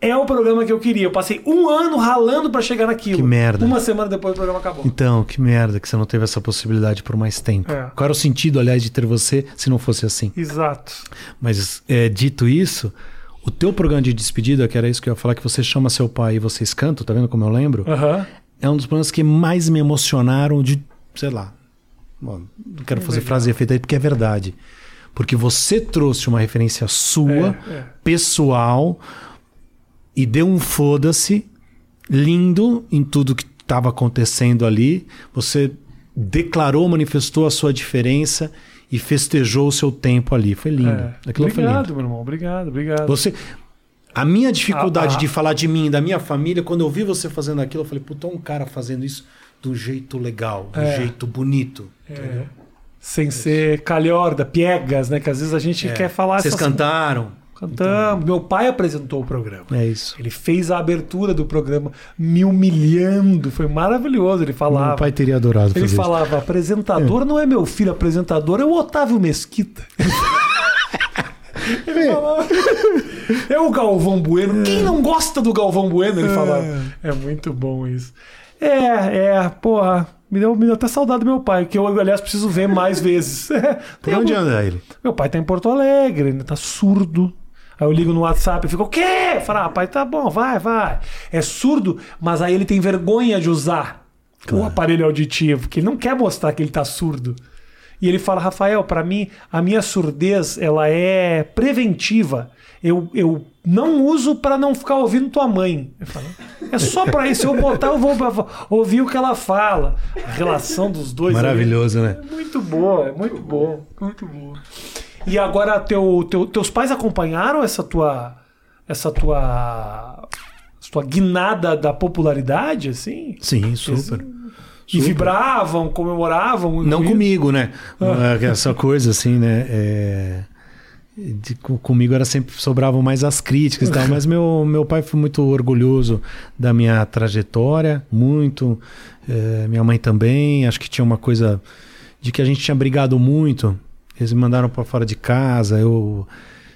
é o programa que eu queria. Eu passei um ano ralando para chegar naquilo. Que merda. Uma semana depois o programa acabou. Então, que merda que você não teve essa possibilidade por mais tempo. É. Qual era o sentido, aliás, de ter você se não fosse assim? Exato. Mas, é, dito isso, o teu programa de despedida, que era isso que eu ia falar, que você chama seu pai e vocês cantam, tá vendo como eu lembro? Uhum. É um dos programas que mais me emocionaram de, sei lá. Bom, não quero fazer frase efeito aí porque é verdade. Porque você trouxe uma referência sua, é, é. pessoal e deu um foda-se lindo em tudo que estava acontecendo ali. Você declarou, manifestou a sua diferença e festejou o seu tempo ali. Foi lindo. É. Aquilo obrigado, foi meu irmão. Obrigado, obrigado. Você, a minha dificuldade ah, ah. de falar de mim, da minha família, quando eu vi você fazendo aquilo, eu falei, puta, um cara fazendo isso do jeito legal, do é. jeito bonito. É. Sem ser calhorda, piegas, né? Que às vezes a gente é. quer falar Vocês essas... cantaram? Cantamos. Então, Meu pai apresentou o programa. É isso. Ele fez a abertura do programa me humilhando. Foi maravilhoso. Ele falava. Meu pai teria adorado Ele falava: isso. apresentador é. não é meu filho, apresentador é o Otávio Mesquita. Ele falava, é o Galvão Bueno. Quem não gosta do Galvão Bueno? Ele falava. É muito bom isso. É, é, porra. Me deu, me deu até saudade do meu pai, que eu, aliás, preciso ver mais vezes. Por onde algum... anda ele? Meu pai tá em Porto Alegre, ele tá surdo. Aí eu ligo no WhatsApp e fico, o quê? Fala, ah, pai, tá bom, vai, vai. É surdo, mas aí ele tem vergonha de usar claro. o aparelho auditivo, que ele não quer mostrar que ele tá surdo. E ele fala, Rafael, para mim, a minha surdez, ela é preventiva. Eu, eu não uso para não ficar ouvindo tua mãe. Falo, é só para isso. Se eu botar, eu vou ouvir o que ela fala. A relação dos dois. Maravilhoso, né? É muito boa, é muito bom. Muito boa. E agora teu, teu, teus pais acompanharam essa tua essa tua essa tua guinada da popularidade assim? Sim, super. E vibravam, comemoravam. Não comigo, né? Ah. É, essa coisa assim, né? É... De, comigo era sempre sobravam mais as críticas e tal, mas meu, meu pai foi muito orgulhoso da minha trajetória, muito. É, minha mãe também. Acho que tinha uma coisa de que a gente tinha brigado muito eles me mandaram para fora de casa. Eu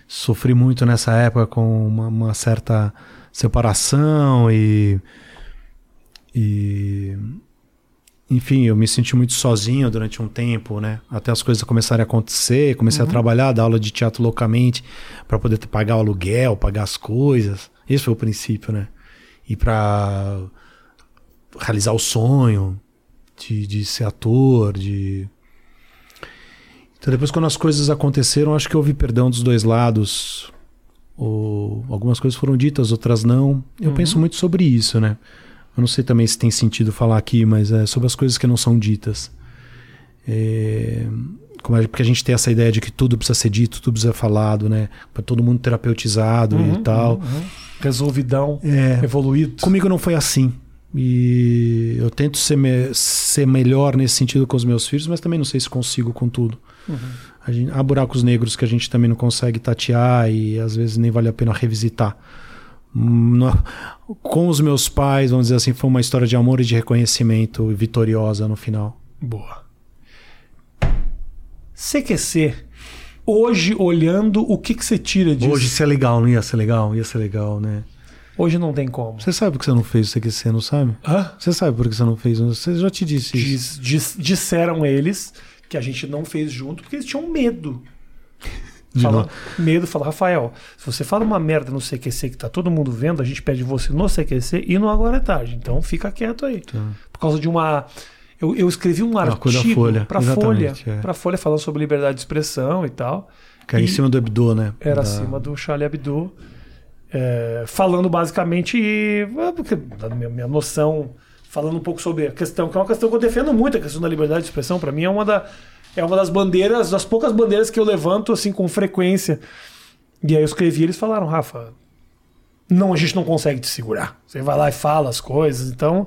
sofri muito nessa época com uma, uma certa separação e, e enfim, eu me senti muito sozinho durante um tempo, né? Até as coisas começarem a acontecer, comecei uhum. a trabalhar, dar aula de teatro loucamente para poder pagar o aluguel, pagar as coisas. Esse foi o princípio, né? E para realizar o sonho de, de ser ator, de então, depois, quando as coisas aconteceram, acho que houve perdão dos dois lados. Ou algumas coisas foram ditas, outras não. Eu uhum. penso muito sobre isso, né? Eu não sei também se tem sentido falar aqui, mas é sobre as coisas que não são ditas. É, como é, porque a gente tem essa ideia de que tudo precisa ser dito, tudo precisa ser falado, né? Para todo mundo terapeutizado uhum, e tal. Uhum. Resolvidão, é, evoluído. Comigo não foi assim. E eu tento ser, me, ser melhor nesse sentido com os meus filhos, mas também não sei se consigo com tudo. Uhum. Gente, há buracos negros que a gente também não consegue tatear e às vezes nem vale a pena revisitar. No, com os meus pais, vamos dizer assim, foi uma história de amor e de reconhecimento vitoriosa no final. Boa. CQC. Hoje, olhando, o que, que você tira disso? Hoje, isso é legal, não ia ser legal? Ia ser legal, né? Hoje não tem como. Você sabe por que você não fez o CQC, não sabe? Hã? Você sabe por que você não fez? Você já te disse isso. Diz, diz, disseram eles que a gente não fez junto porque eles tinham medo. Fala, medo, fala, Rafael, se você fala uma merda no CQC que tá todo mundo vendo, a gente pede você no CQC e no Agora é Tarde. Então fica quieto aí. Tá. Por causa de uma. Eu, eu escrevi um artigo para Folha, é. para Folha falando sobre liberdade de expressão e tal. Que era em cima do Hebdo, né? Era da... acima do Charlie Hebdo. É, falando basicamente, porque da minha, minha noção falando um pouco sobre a questão, que é uma questão que eu defendo muito, a questão da liberdade de expressão. Para mim é uma, da, é uma das bandeiras, das poucas bandeiras que eu levanto assim com frequência. E aí eu escrevi, eles falaram, Rafa, não, a gente não consegue te segurar. Você vai lá e fala as coisas, então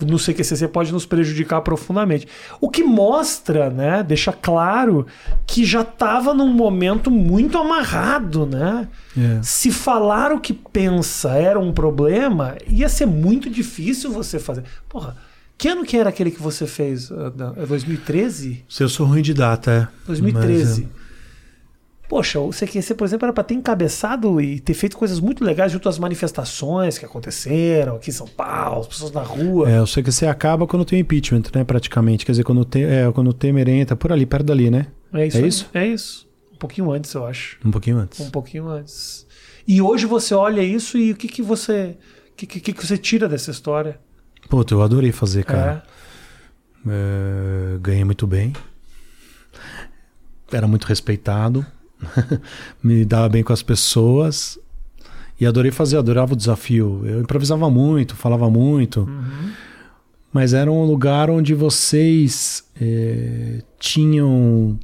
no CQCC pode nos prejudicar profundamente. O que mostra, né, deixa claro que já estava num momento muito amarrado, né? É. Se falar o que pensa era um problema, ia ser muito difícil você fazer. Porra, que ano que era aquele que você fez? Ah, não, É 2013? Se eu sou ruim de data, é. 2013. Mas, é. Poxa, o CQC, por exemplo, era para ter encabeçado e ter feito coisas muito legais junto às manifestações que aconteceram aqui em São Paulo, as pessoas na rua. É, eu sei que você acaba quando tem impeachment, né? Praticamente. Quer dizer, quando, tem, é, quando o Temer entra por ali, perto dali, né? É isso? É isso? É isso. Um pouquinho antes, eu acho. Um pouquinho antes. Um pouquinho antes. E hoje você olha isso e o que, que você. O que, que, que você tira dessa história? Puta, eu adorei fazer, cara. É, ganhei muito bem. Era muito respeitado. Me dava bem com as pessoas. E adorei fazer, adorava o desafio. Eu improvisava muito, falava muito. Mas era um lugar onde vocês eh, tinham.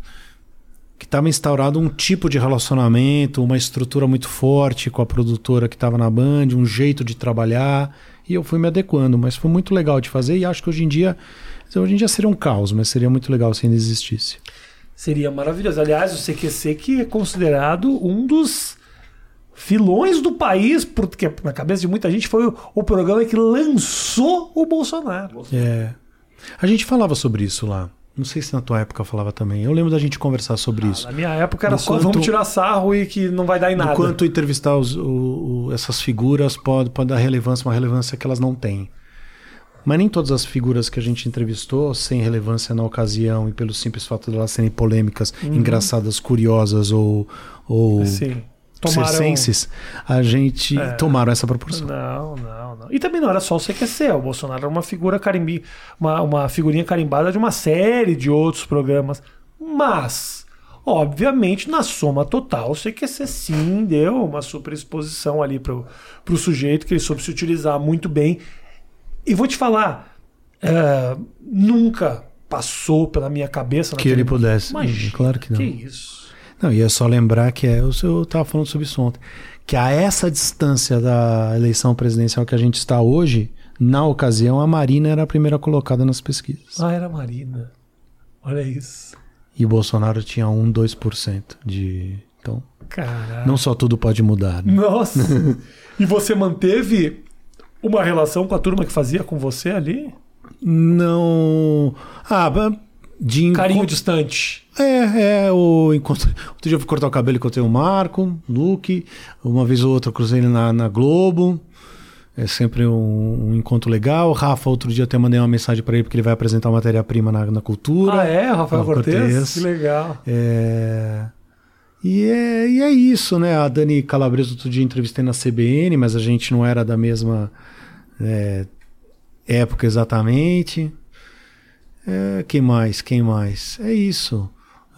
que estava instaurado um tipo de relacionamento, uma estrutura muito forte com a produtora que estava na Band, um jeito de trabalhar. E eu fui me adequando, mas foi muito legal de fazer. E acho que hoje em dia. Hoje em dia seria um caos, mas seria muito legal se ainda existisse. Seria maravilhoso. Aliás, o CQC que é considerado um dos filões do país, porque na cabeça de muita gente foi o, o programa que lançou o Bolsonaro. É. A gente falava sobre isso lá. Não sei se na tua época falava também. Eu lembro da gente conversar sobre isso. Na minha época era Do só quanto- vamos tirar sarro e que não vai dar em nada. quanto entrevistar os- o- o- essas figuras pode, pode dar relevância, uma relevância que elas não têm. Mas nem todas as figuras que a gente entrevistou, sem relevância na ocasião e pelo simples fato de elas serem polêmicas, engraçadas, curiosas ou, ou Sim. Tomaram... circenses, a gente É. tomaram essa proporção. Não, não, não. E também não era só o CQC. O Bolsonaro era uma figura carimbi, uma, uma figurinha carimbada de uma série de outros programas. Mas, obviamente, na soma total, o CQC sim deu uma super exposição ali pro, pro sujeito que ele soube se utilizar muito bem. E vou te falar, é, nunca passou pela minha cabeça Que ele pudesse. Imagina, Claro que não. Que isso. Não, e é só lembrar que é, eu, eu tava falando sobre isso ontem, que a essa distância da eleição presidencial que a gente está hoje, na ocasião, a Marina era a primeira colocada nas pesquisas. Ah, era a Marina. Olha isso. E o Bolsonaro tinha 1, 2% de. Então, Caraca. não só tudo pode mudar. né? Nossa! e você manteve uma relação com a turma que fazia com você ali? Não. Ah, de Carinho distante. É, é, o encontro. Outro dia eu fui cortar o cabelo e encontrei o Marco, Luke. Uma vez ou outra eu cruzei ele na, na Globo. É sempre um, um encontro legal. Rafa, outro dia até mandei uma mensagem para ele porque ele vai apresentar matéria-prima na, na cultura. Ah, é? Rafael Cortez? Cortez. Que legal. É, E, é, e é isso, né? A Dani Calabresa outro dia entrevistei na CBN, mas a gente não era da mesma é, época exatamente. É, quem mais? Quem mais? É isso.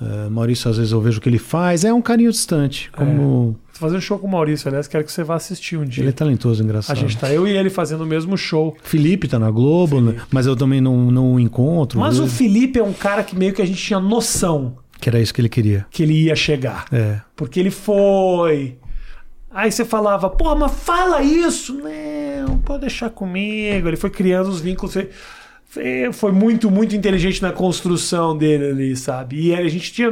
É, Maurício, às vezes eu vejo o que ele faz. É um carinho distante. Como Tô fazendo show com o Maurício, aliás, quero que você vá assistir um dia. ele é talentoso, A engraçado. gente tá eu e ele fazendo o mesmo show. Felipe tá na Globo, né? mas eu também não, não o encontro. Mas o vejo. Felipe é um cara que meio que a gente tinha noção Que era isso que ele queria. que ele ia chegar. É. Porque ele foi. Aí você falava, pô, mas fala isso. Não, pode deixar comigo. Ele foi criando os vínculos. Foi- muito, muito inteligente na construção dele ali, sabe? E a gente tinha.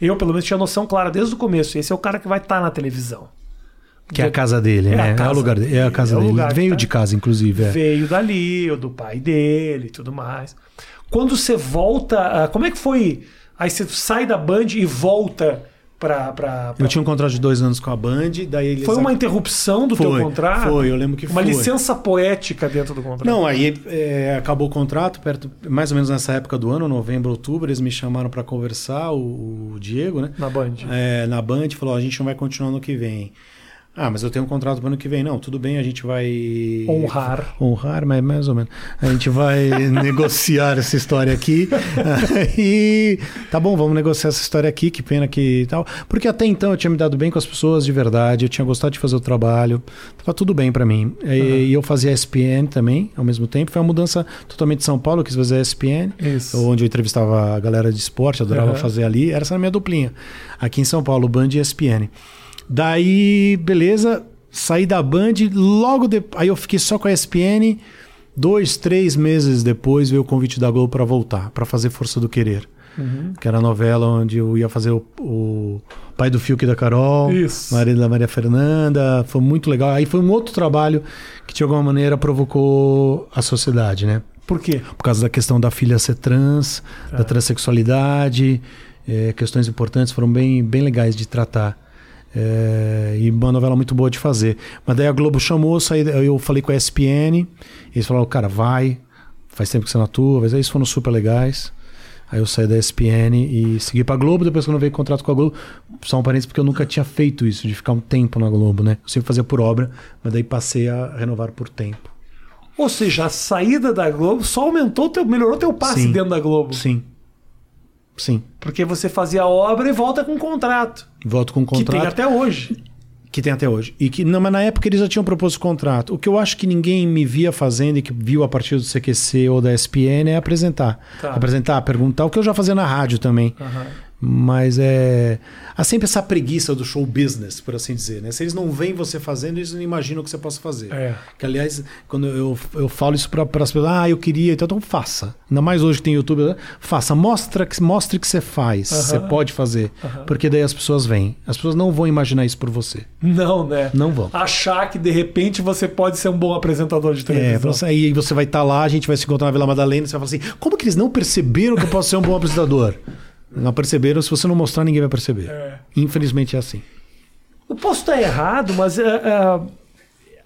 Eu, pelo menos, tinha noção clara desde o começo. Esse é o cara que vai estar na televisão. Que é a casa dele, É a né? É, casa o lugar dele. É a casa é dele. Veio tá- de casa, inclusive. É. Veio dali, ou do pai dele e tudo mais. Quando você volta. ah, Como é que foi? Aí você sai da Band e volta pra. pra, pra- Eu tinha um contrato de dois anos com a Band, daí eles Foi uma interrupção do Foi, teu contrato? foi, eu lembro que Uma foi. licença poética dentro do contrato. Não, aí é, acabou o contrato, perto, mais ou menos nessa época do ano, novembro, outubro, eles me chamaram para conversar, o, o Diego, né? Na Band. É, na Band, falou: "Ó, a gente não vai continuar no que vem. Ah, mas eu tenho um contrato para ano que vem. Não, tudo bem, a gente vai. Honrar. Honrar, mas mais ou menos. A gente vai negociar essa história aqui. e tá bom, vamos negociar essa história aqui, que pena que tal. Porque até então eu tinha me dado bem com as pessoas de verdade, eu tinha gostado de fazer o trabalho, tava tudo bem para mim. E, uhum. e, eu fazia SPN também ao mesmo tempo. Foi uma mudança totalmente de São Paulo, eu quis fazer SPN, Isso. onde eu entrevistava a galera de esporte, adorava uhum. fazer ali. Era essa minha duplinha. Aqui em São Paulo, Band e SPN. Daí, beleza, saí da Band, logo depois. Aí eu fiquei só com a ESPN. Dois, três meses depois veio o convite da Globo para voltar, para fazer Força do Querer. Uhum. Que era a novela onde eu ia fazer o, o pai do Fiuk e da Carol, Isso. marido da Maria Fernanda. Foi muito legal. Aí foi um outro trabalho que de alguma maneira provocou a sociedade, né? Por quê? Por causa da questão da filha ser trans, é. da transexualidade. É, questões importantes foram bem, bem legais de tratar. É, e uma novela muito boa de fazer. Mas daí a Globo chamou, saí, eu falei com a ESPN, eles falaram, cara, vai, faz tempo que você não atua, mas aí eles foram super legais. Aí eu saí da ESPN e segui pra Globo, depois quando veio contrato com a Globo, só um parênteses, porque eu nunca tinha feito isso, de ficar um tempo na Globo, né? Eu sempre fazia por obra, mas daí passei a renovar por tempo. Ou seja, a saída da Globo só aumentou, teu, melhorou teu passe sim, dentro da Globo. Sim. Sim. Porque você fazia a obra e volta com um contrato. Volta com um contrato. Que tem até hoje. Que tem até hoje. E que, não, mas na época eles já tinham proposto o contrato. O que eu acho que ninguém me via fazendo e que viu a partir do CQC ou da SPN é apresentar. Tá. Apresentar, perguntar, o que eu já fazia na rádio também. Uhum. Mas é. Há sempre essa preguiça do show business, por assim dizer. Né? Se eles não veem você fazendo, eles não imaginam o que você possa fazer. É. Que, aliás, quando eu, eu falo isso para as pessoas, ah, eu queria, então, então faça. Ainda mais hoje que tem YouTube, né? faça. Mostra, mostre que você faz. Uh -huh. Você pode fazer. Uh -huh. Porque daí as pessoas vêm. As pessoas não vão imaginar isso por você. Não, né? Não vão. Achar que de repente você pode ser um bom apresentador de televisão. É, você, aí você vai estar tá lá, a gente vai se encontrar na Vila Madalena e você vai falar assim: como que eles não perceberam que eu posso ser um bom apresentador? Não perceberam, se você não mostrar, ninguém vai perceber. É. Infelizmente é assim. Eu posso estar errado, mas uh, uh,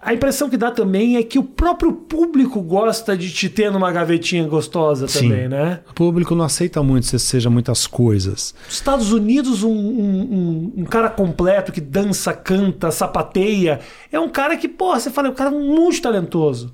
a impressão que dá também é que o próprio público gosta de te ter numa gavetinha gostosa Sim. também, né? O público não aceita muito que você seja muitas coisas. Nos Estados Unidos, um, um, um, cara completo que dança, canta, sapateia, é um cara que, pô, você fala, é um cara muito talentoso.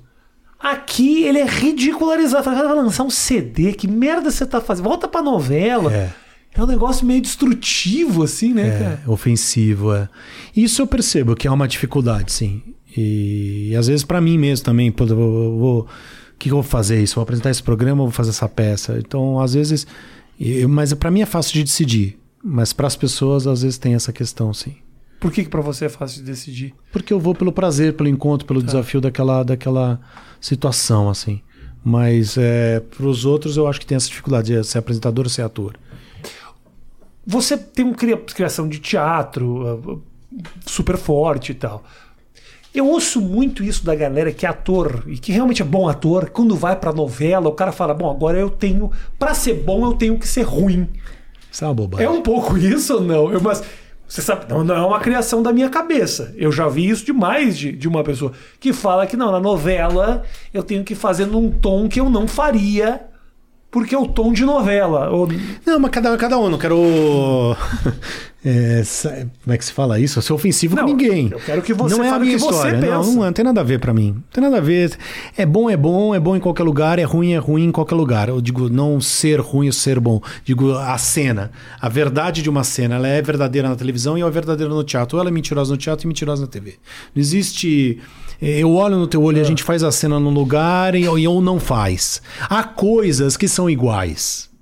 Aqui ele é ridicularizado. Fala, vai lançar um CD, que merda você tá fazendo? Volta pra novela. É. É um negócio meio destrutivo, assim, né, é, cara? Ofensivo, é. Isso eu percebo que é uma dificuldade, sim. E, e às vezes para mim mesmo também, pô, eu vou, o que, eu vou fazer isso? Vou apresentar esse programa ou vou fazer essa peça? Então, às vezes. Eu, mas para mim é fácil de decidir. Mas para as pessoas, às vezes, tem essa questão, sim. Por que, que para você é fácil de decidir? Porque eu vou pelo prazer, pelo encontro, pelo tá. desafio daquela, daquela situação, assim. Mas é, para os outros, eu acho que tem essa dificuldade de ser apresentador ou ser ator. Você tem uma criação de teatro uh, super forte e tal. Eu ouço muito isso da galera que é ator e que realmente é bom ator. Quando vai pra novela, o cara fala: Bom, agora eu tenho. Pra ser bom, eu tenho que ser ruim. Isso é uma bobagem. É um pouco isso ou não? Eu, mas você sabe, não, não, é uma criação da minha cabeça. Eu já vi isso demais de, de uma pessoa que fala que não, na novela eu tenho que fazer num tom que eu não faria porque é o tom de novela. Ou... Não, mas cada, cada um, não quero. É, como é que se fala isso? Ser ofensivo não, com ninguém. Eu quero que você não é a minha história. Não, não, não, tem nada a ver para mim. Não tem nada a ver. É bom, é bom, é bom em qualquer lugar, é ruim, é ruim em qualquer lugar. Eu digo não ser ruim ou ser bom. Digo a cena. A verdade de uma cena, ela é verdadeira na televisão e é verdadeira no teatro. Ou ela é mentirosa no teatro e mentirosa na TV. Não existe. Eu olho no teu olho e a é. gente faz a cena num lugar e, ou não faz. Há coisas que são iguais.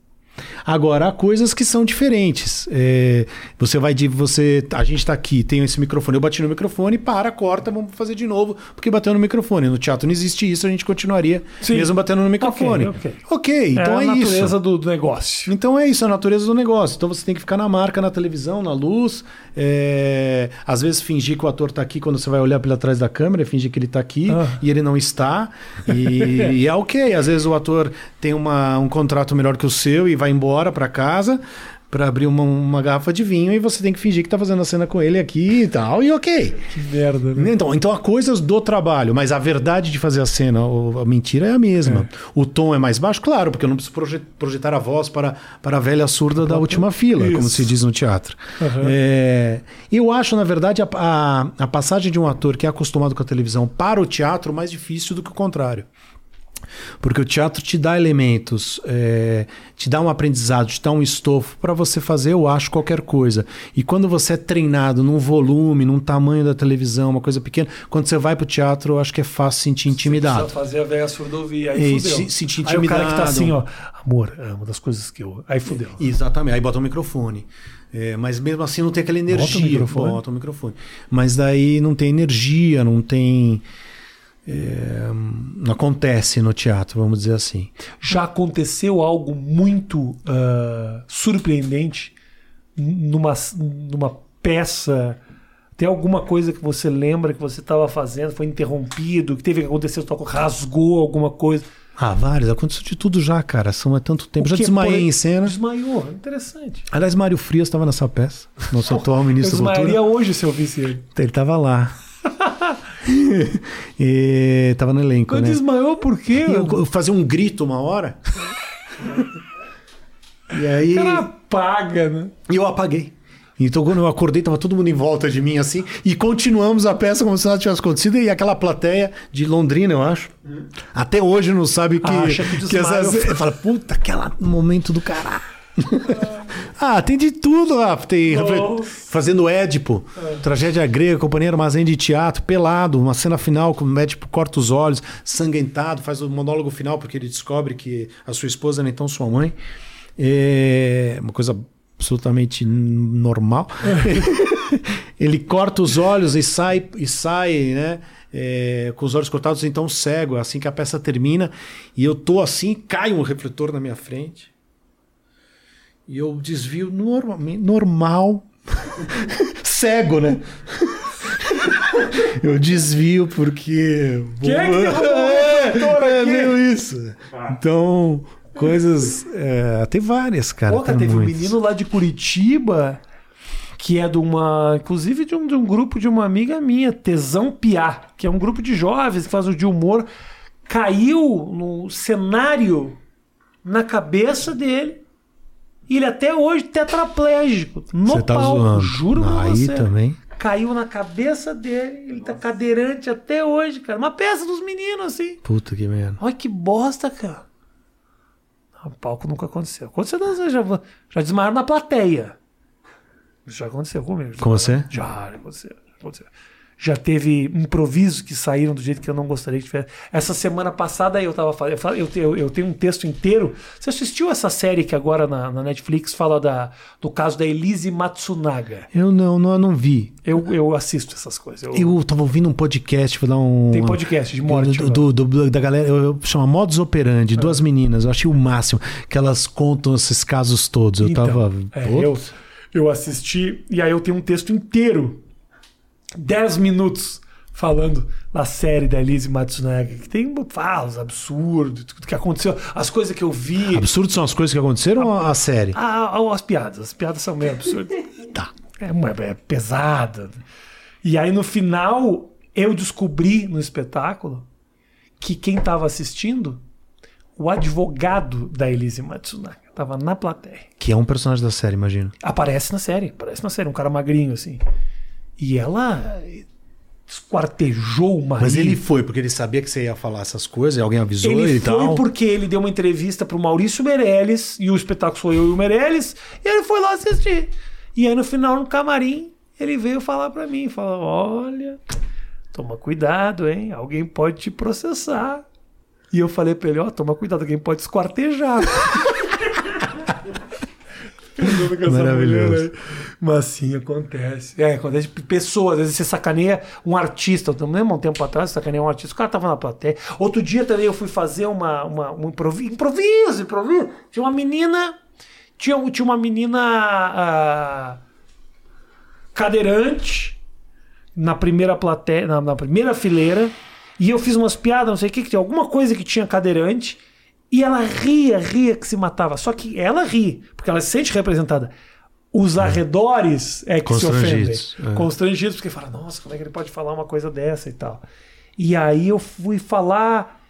Agora, há coisas que são diferentes. É, você vai de. Você, a gente está aqui, tem esse microfone. Eu bati no microfone, para, corta, vamos fazer de novo, porque bateu no microfone. No teatro não existe isso, a gente continuaria Sim. mesmo batendo no microfone. Ok, okay. okay então é, é, a natureza do, do, negócio. Então é isso, é a natureza do negócio. Então você tem que ficar na marca, na televisão, na luz. É, às vezes fingir que o ator está aqui quando você vai olhar pela trás da câmera, fingir que ele está aqui ah. e ele não está. E, e é ok. Às vezes o ator tem uma, um contrato melhor que o seu e vai embora para casa para abrir uma, uma, garrafa de vinho e você tem que fingir que tá fazendo a cena com ele aqui e tal, e ok. Que merda, né? Então, então há coisas do trabalho, mas a verdade de fazer a cena, a mentira é a mesma. É. O tom é mais baixo, claro, porque eu não preciso projetar a voz para, para a velha surda da última fila, Isso. como se diz no teatro. Uhum. É, eu acho, na verdade, a, a, a passagem de um ator que é acostumado com a televisão para o teatro mais difícil do que o contrário. Porque o teatro te dá elementos, é, te dá um aprendizado, te dá um estofo para você fazer, eu acho, qualquer coisa. E quando você é treinado num volume, num tamanho da televisão, uma coisa pequena, quando você vai pro teatro, eu acho que é fácil sentir intimidado. Você fazer a velha surda ouvir, aí fudeu. Se, sentir intimidado. Aí o cara que tá assim, ó, amor, é uma das coisas que eu... Aí fudeu. Exatamente, aí bota o microfone. É, mas mesmo assim não tem aquela energia. Bota o microfone. Bota o microfone. Mas daí não tem energia, não tem é, não acontece no teatro, vamos dizer assim. Já aconteceu algo muito uh, surpreendente numa, numa peça? Tem alguma coisa que você lembra que você estava fazendo, foi interrompido, que teve que acontecer, rasgou alguma coisa? Ah, vários. Aconteceu de tudo já, cara. São há tanto tempo. já desmaiei em cena. Desmaiou, interessante. Aliás, Mário Frias estava nessa peça. Nosso atual ministro da Cultura. Eu desmaiaria hoje se eu visse ele. Ele estava lá. e tava no elenco, Mas né? desmaiou por quê? Eu, eu fazia um grito uma hora. e aí. O cara apaga, né? E eu apaguei. Então, quando eu acordei, tava todo mundo em volta de mim assim. E continuamos a peça como se nada tivesse acontecido. E aquela plateia de Londrina, eu acho. Hum. Até hoje não sabe que. Acha que, que essas, fala, puta, aquele momento do caralho. Ah, tem de tudo lá. Tem fazendo Édipo, é. tragédia grega, companhia armazém de teatro, pelado, uma cena final com o Édipo corta os olhos, sanguentado, faz o monólogo final porque ele descobre que a sua esposa era então sua mãe. É uma coisa absolutamente normal. ele corta os olhos e sai e sai, né? É, com os olhos cortados, então cego, é assim que a peça termina, e eu tô assim, cai um refletor na minha frente. E eu desvio normalmente, normal, cego, né? eu desvio porque. Quem é que é, é meio isso. Ah. Então, coisas. É, tem várias, cara. Pô, teve muitas. um menino lá de Curitiba que é de uma. Inclusive de um, de um grupo de uma amiga minha, Tesão Piá, que é um grupo de jovens que faz o de humor. Caiu no cenário na cabeça dele e ele até hoje tetraplégico. No você tá palco, zoando. juro pra Aí você. também. Caiu na cabeça dele, ele tá cadeirante até hoje, cara. Uma peça dos meninos, assim. Puta que merda. Olha que bosta, cara. O palco nunca aconteceu. Aconteceu, já, já desmaiaram na plateia. Isso já aconteceu comigo. Com você? Já, já aconteceu. Já aconteceu já teve improvisos que saíram do jeito que eu não gostaria que tivesse. Essa semana passada eu tava falando, eu, eu, eu, tenho um texto inteiro. Você assistiu essa série que agora na, na, Netflix fala da, do caso da Elise Matsunaga? Eu não, não, não vi. Eu, eu assisto essas coisas. Eu, eu tava ouvindo um podcast, vou dar um. Tem podcast de morte. Do, do, do da galera, eu, chama Modus Operandi, duas é. meninas. Eu achei o máximo que elas contam esses casos todos. Eu então, tava. É, eu, eu assisti, e aí eu tenho um texto inteiro 10 minutos falando da série da Elise Matsunaga, que tem falas absurdos, tudo que aconteceu, as coisas que eu vi. Absurdos são as coisas que aconteceram a, ou a série? A, a, as piadas. As piadas são meio absurdas. tá. É, é, é pesada. E aí no final eu descobri no espetáculo que quem estava assistindo, o advogado da Elise Matsunaga, estava na plateia. Que é um personagem da série, imagino. Aparece na série, aparece na série, um cara magrinho assim. E ela esquartejou o marido. Mas ele foi porque ele sabia que você ia falar essas coisas, e alguém avisou ele e tal. Ele foi porque ele deu uma entrevista pro Maurício Meirelles, e o espetáculo foi eu e o Meirelles, e ele foi lá assistir. E aí no final, no camarim, ele veio falar para mim, falou, olha, toma cuidado, hein, alguém pode te processar. E eu falei pra ele, ó, oh, toma cuidado, alguém pode esquartejar. Maravilhoso. Mulher, né? Mas sim, acontece. É, acontece pessoas. Às vezes você sacaneia um artista. Eu lembro um tempo atrás, sacaneia um artista. O cara tava na plateia. Outro dia também eu fui fazer uma, uma, um improviso. Improviso, improviso. Tinha uma menina. Tinha, tinha uma menina. Uh, cadeirante. Na primeira plateia. Na, na primeira fileira. E eu fiz umas piadas, não sei o que, que tinha alguma coisa que tinha cadeirante. E ela ria, ria que se matava. Só que ela ri, porque ela se sente representada. Os arredores é que se ofendem. Constrangidos, é. Constrangidos, porque fala, nossa, como é que ele pode falar uma coisa dessa e tal. E aí eu fui falar,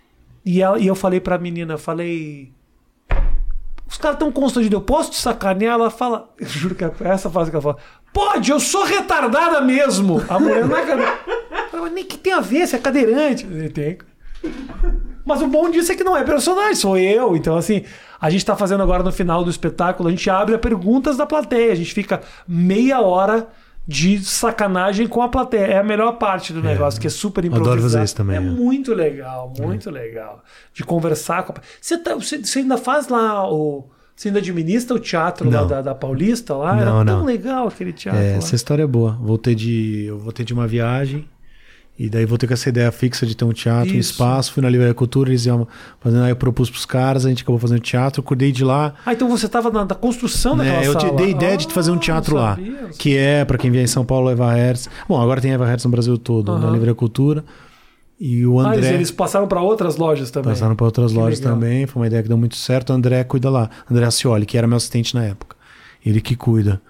e, ela- e eu falei pra menina, falei. Os caras tão constrangidos, eu posso te sacanear? Ela fala, eu juro que é essa frase que ela fala, pode, eu sou retardada mesmo. A mulher não é cadeirante. Nem que tem a ver, você é cadeirante. Tem. Mas o bom disso é que não é personagem, sou eu. Então, assim, a gente tá fazendo agora no final do espetáculo, a gente abre a perguntas da plateia. A gente fica meia hora de sacanagem com a plateia. É a melhor parte do negócio, que é super Adoro improvisado. fazer isso também, É é. muito legal, muito legal. De conversar com a... Você, tá- você, você ainda faz lá o... Você ainda administra o teatro lá Não. da, da Paulista lá? Era Não, tão não. legal aquele teatro É, lá. essa história é boa. Voltei de, eu voltei de uma viagem e daí voltei com essa ideia fixa de ter um teatro, um Isso. espaço. Fui na Livraria Cultura, eles iam fazendo. Aí eu propus pros caras, a gente acabou fazendo teatro. Cuidei de lá. Ah, então você estava na, na construção daquela né, eu sala. dei ideia de fazer um Ah, teatro lá. Que é, pra quem vier em São Paulo, Eva Hertz. Bom, agora tem Eva Hertz no Brasil todo, na Aham. Livraria Cultura. E o Ah, André. eles, eles passaram para outras lojas também. Passaram para outras Que lojas legal. também. Foi uma ideia que deu muito certo. O André cuida lá. André Ascioli, que era meu assistente na época. Ele que cuida.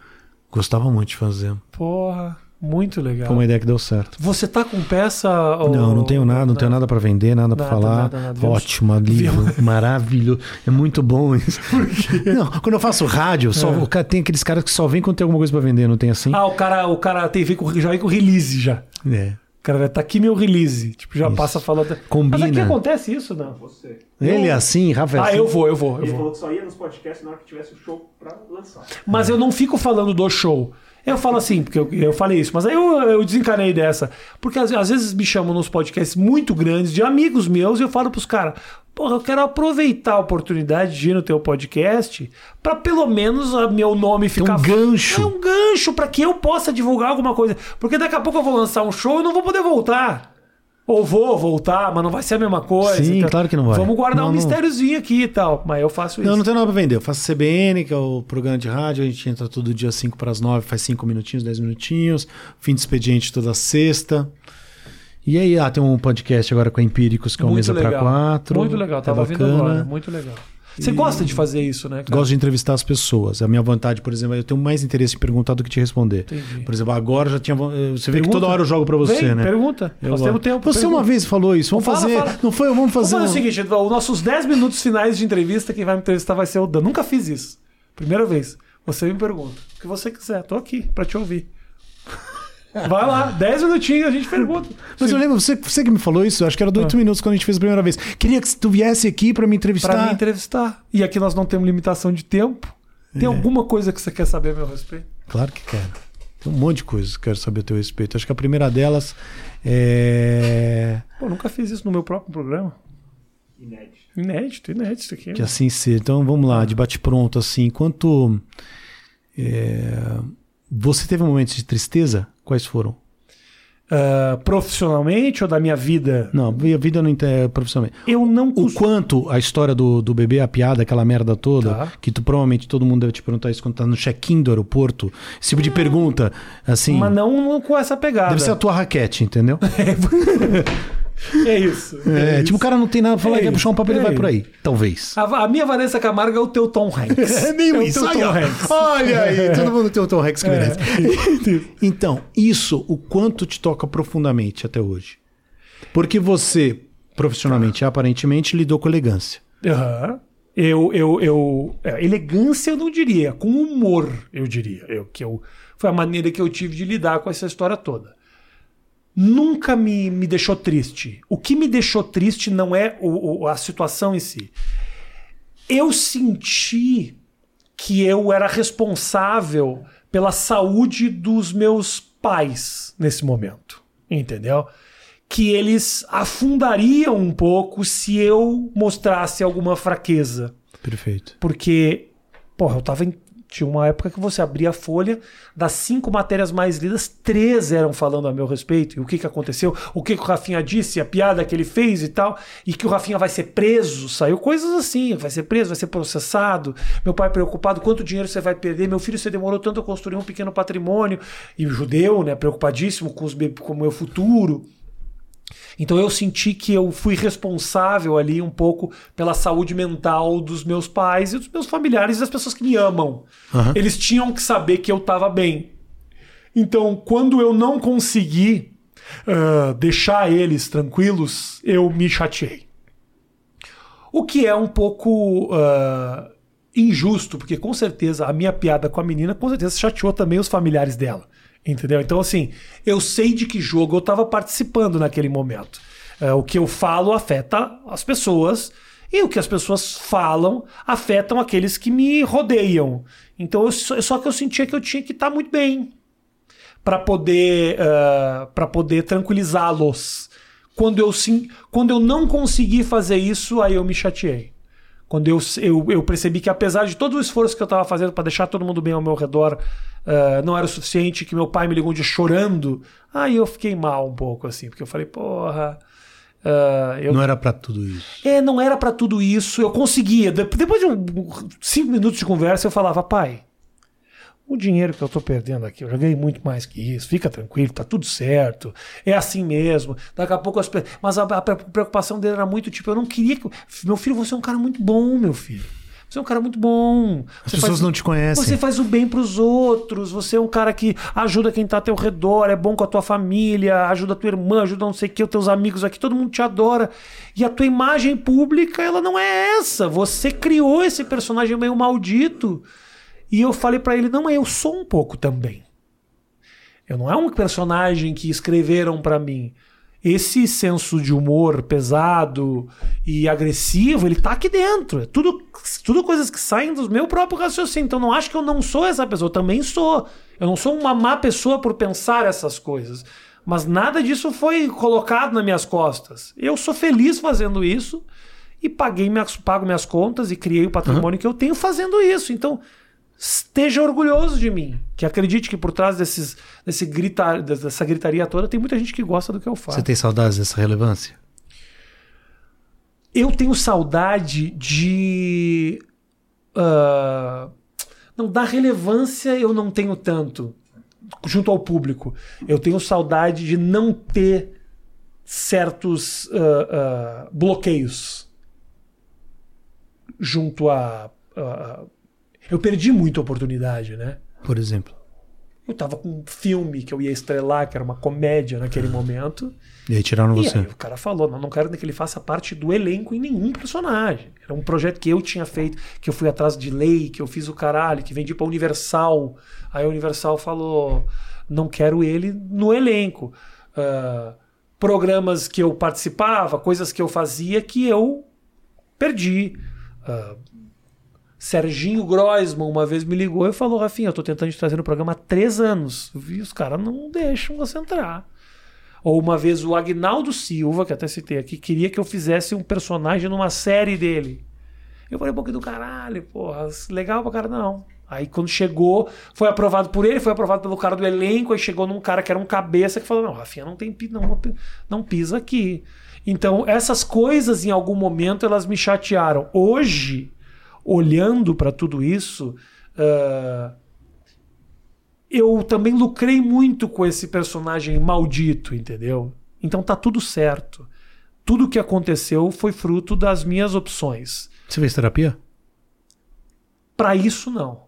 Gostava muito de fazer. Porra, muito legal. Foi uma ideia que deu certo. Você tá com peça? ou- Não, não tenho nada, não tenho nada pra vender, nada pra Nada, falar. nada, nada. Ótimo, livro, maravilhoso. É muito bom isso. Não, quando eu faço rádio, só, É. o cara- tem aqueles caras que só vêm quando tem alguma coisa pra vender, não tem assim? Ah, o cara, o cara tem, vem com, já vem com release já. É. O cara vai tá aqui meu release. Tipo, já Isso. passa falando. Combina. Mas aqui acontece isso, não? Você. Ele é assim, Rafa é Ah, assim. eu vou, eu vou, eu Ele vou. falou que só ia nos podcasts na hora que tivesse o show pra lançar. Mas eu não fico falando do show. Eu falo assim, porque eu, eu falei isso, mas aí eu, eu desencanei dessa. Porque às, às vezes me chamam nos podcasts muito grandes de amigos meus e eu falo pros caras, porra, eu quero aproveitar a oportunidade de ir no teu podcast pra pelo menos a meu nome ficar. um gancho. É um gancho pra que eu possa divulgar alguma coisa. Porque daqui a pouco eu vou lançar um show e não vou poder voltar. Ou vou voltar, mas não vai ser a mesma coisa. Sim, Então, claro que não vai. Vamos guardar Não, um não. mistériozinho aqui e tal. Mas eu faço isso. Não, não tem nada pra vender. Eu faço CBN, que é o programa de rádio. A gente entra todo dia 5 para as 9, faz 5 minutinhos, 10 minutinhos. Fim de expediente toda sexta. E aí, ah, tem um podcast agora com a Empíricos, que é uma mesa para quatro. Muito legal, É tava bacana. agora. Muito legal. Você gosta de fazer isso, né? cara? Gosto de entrevistar as pessoas. A minha vontade, por exemplo, eu tenho mais interesse em perguntar do que te responder. Entendi. Por exemplo, agora já tinha. eh, Você vê que Pergunta. toda hora eu jogo pra você, Vem, né? Pergunta. Eu Nós temos tempo. Você pergunta. uma vez falou isso. Vamos Fala, fazer. fala. Não foi? Vamos fazer. Vamos fazer o seguinte, os nossos 10 minutos finais de entrevista, quem vai me entrevistar vai ser o Dan. Nunca fiz isso. Primeira vez. Você me pergunta. O que você quiser. Tô aqui pra te ouvir. Vai lá, 10 minutinhos a gente pergunta. Mas eu lembro, você, você que me falou isso, acho que era do 8 minutos quando a gente fez a primeira vez. Queria que tu viesse aqui pra me entrevistar. Pra me entrevistar. E aqui nós não temos limitação de tempo. Tem É. alguma coisa que você quer saber a meu respeito? Claro que quero. Tem um monte de coisas que eu quero saber a teu respeito. Acho que a primeira delas é. Pô, nunca fiz isso no meu próprio programa. Inédito. Inédito, inédito isso aqui. Que assim seja. Então vamos lá, de bate-pronto, assim. Enquanto. é, Você teve momentos de tristeza? Quais foram? Ah, profissionalmente ou da minha vida? Não, a vida não é profissionalmente. Eu não O costumo. quanto a história do, do bebê, a piada, aquela merda toda, Tá. que tu provavelmente todo mundo deve te perguntar isso quando tá no check-in do aeroporto. Esse tipo de pergunta, assim. Mas não, não com essa pegada. Deve ser a tua raquete, entendeu? É isso. É, isso. tipo, o cara não tem nada pra falar, É quer puxar um papo, ele isso, vai é por aí. Talvez. A, a minha Vanessa Camargo é o teu Tom Hanks. É meio o isso aí. Olha aí, todo mundo tem o Tom Hanks que É. merece. Então, isso, o quanto te toca profundamente até hoje? Porque você, profissionalmente, aparentemente, lidou com elegância. Aham. Eu, eu, eu. é, elegância eu não diria, com humor, eu diria. Eu, que eu, foi a maneira que eu tive de lidar com essa história toda. Nunca me, me deixou triste. O que me deixou triste não é o, o- a situação em si. Eu senti que eu era responsável pela saúde dos meus pais nesse momento. Entendeu? Que eles afundariam um pouco se eu mostrasse alguma fraqueza. Perfeito. Porque, porra, eu tava em. Tinha uma época que você abria a folha, das cinco matérias mais lidas, três eram falando a meu respeito. E o que, que aconteceu, o que, que o Rafinha disse, a piada que ele fez e tal. E que o Rafinha vai ser preso. Saiu coisas assim: vai ser preso, vai ser processado. Meu pai preocupado, quanto dinheiro você vai perder? Meu filho, você demorou tanto a construir um pequeno patrimônio. E o judeu, né, preocupadíssimo com, os, com o meu futuro. Então eu senti que eu fui responsável ali um pouco pela saúde mental dos meus pais e dos meus familiares e das pessoas que me amam. Aham. Eles tinham que saber que eu estava bem. Então, quando eu não consegui ah, deixar eles tranquilos, eu me chateei. O que é um pouco ah, injusto, porque com certeza a minha piada com a menina com certeza chateou também os familiares dela. Entendeu? Então, assim, eu sei de que jogo eu estava participando naquele momento. Ah, o que eu falo afeta as pessoas. E o que as pessoas falam afetam aqueles que me rodeiam. Então, eu só, que eu sentia que eu tinha que estar muito bem para poder para poder tranquilizá-los. Quando eu sim, quando eu não consegui fazer isso, aí eu me chateei. Quando eu, eu, eu percebi que apesar de todo o esforço que eu estava fazendo para deixar todo mundo bem ao meu redor, ah, não era o suficiente, que meu pai me ligou um dia chorando, aí eu fiquei mal um pouco assim, porque eu falei, porra, ah, eu Não era pra tudo isso. é, não era pra tudo isso. Eu conseguia. De- Depois de um, cinco minutos de conversa, eu falava, pai, o dinheiro que eu tô perdendo aqui, eu já ganhei muito mais que isso. Fica tranquilo, tá tudo certo. É assim mesmo. Daqui a pouco as pe- Mas a, a preocupação dele era muito tipo, eu não queria que. Meu filho, você é um cara muito bom, meu filho. Você é um cara muito bom. As Você pessoas faz- não te conhecem. você faz o bem pros outros, você é um cara que ajuda quem tá ao teu redor, é bom com a tua família, ajuda a tua irmã, ajuda não sei o que, os teus amigos aqui, todo mundo te adora. E a tua imagem pública, ela não é essa. Você criou esse personagem meio maldito. E eu falei pra ele, não, eu sou um pouco também. Eu não é um personagem que escreveram pra mim. Esse senso de humor pesado e agressivo, ele tá aqui dentro. É tudo, tudo coisas que saem do meu próprio raciocínio. Então não acho que eu não sou essa pessoa. Eu também sou. Eu não sou uma má pessoa por pensar essas coisas. Mas nada disso foi colocado nas minhas costas. Eu sou feliz fazendo isso e paguei minhas, pago minhas contas e criei o patrimônio que eu tenho fazendo isso. Então, esteja orgulhoso de mim. Que acredite que por trás desses, desse dessa gritaria toda tem muita gente que gosta do que eu faço. Você tem saudades dessa relevância? Eu tenho saudade de. ah, não, da relevância eu não tenho tanto junto ao público. Eu tenho saudade de não ter certos ah, ah, bloqueios junto a. eu perdi muita oportunidade, né? Por exemplo. Eu tava com um filme que eu ia estrelar, que era uma comédia naquele momento. E aí tiraram E você. aí o cara falou, não, não quero que ele faça parte do elenco em nenhum personagem. Era um projeto que eu tinha feito, que eu fui atrás de lei, que eu fiz o caralho, que vendi pra Universal. Aí a Universal falou, não quero ele no elenco. Ah, programas que eu participava, coisas que eu fazia que eu perdi. Ah, Serginho Groisman uma vez me ligou e falou: Rafinha, eu tô tentando te trazer no programa há três anos. E os caras não deixam você entrar. Ou uma vez o Agnaldo Silva, que até citei aqui, queria que eu fizesse um personagem numa série dele. Eu falei, pô, que do caralho, porra, legal pra cara, não. Aí quando chegou, foi aprovado por ele, foi aprovado pelo cara do elenco, aí chegou num cara que era um cabeça que falou: não, Rafinha, não tem não, não pisa aqui. Então, essas coisas, em algum momento, elas me chatearam. Hoje, olhando para tudo isso, ah, eu também lucrei muito com esse personagem maldito, entendeu? Então tá tudo certo. Tudo que aconteceu foi fruto das minhas opções. Você fez terapia? Pra isso, não.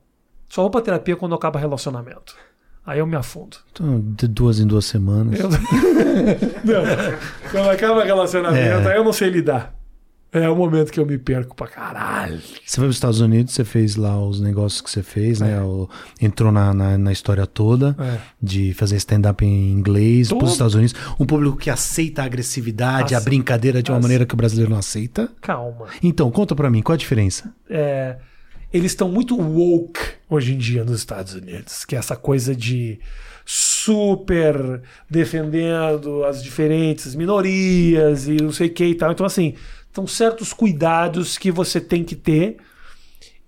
Só vou pra terapia quando acaba relacionamento. Aí eu me afundo. Então, de duas em duas semanas. Eu- não. Quando acaba relacionamento, É. aí eu não sei lidar. É o momento que eu me perco pra caralho. Você foi para os Estados Unidos, você fez lá os negócios que você fez, né? É. O- entrou na, na, na história toda É. de fazer stand-up em inglês Todo. os Estados Unidos. Um público que aceita a agressividade, a brincadeira de uma maneira que o brasileiro não aceita. Calma. Então, conta pra mim, qual a diferença? é, eles estão muito woke hoje em dia nos Estados Unidos, que é essa coisa de super defendendo as diferentes minorias e não sei o que e tal. Então, assim, são certos cuidados que você tem que ter.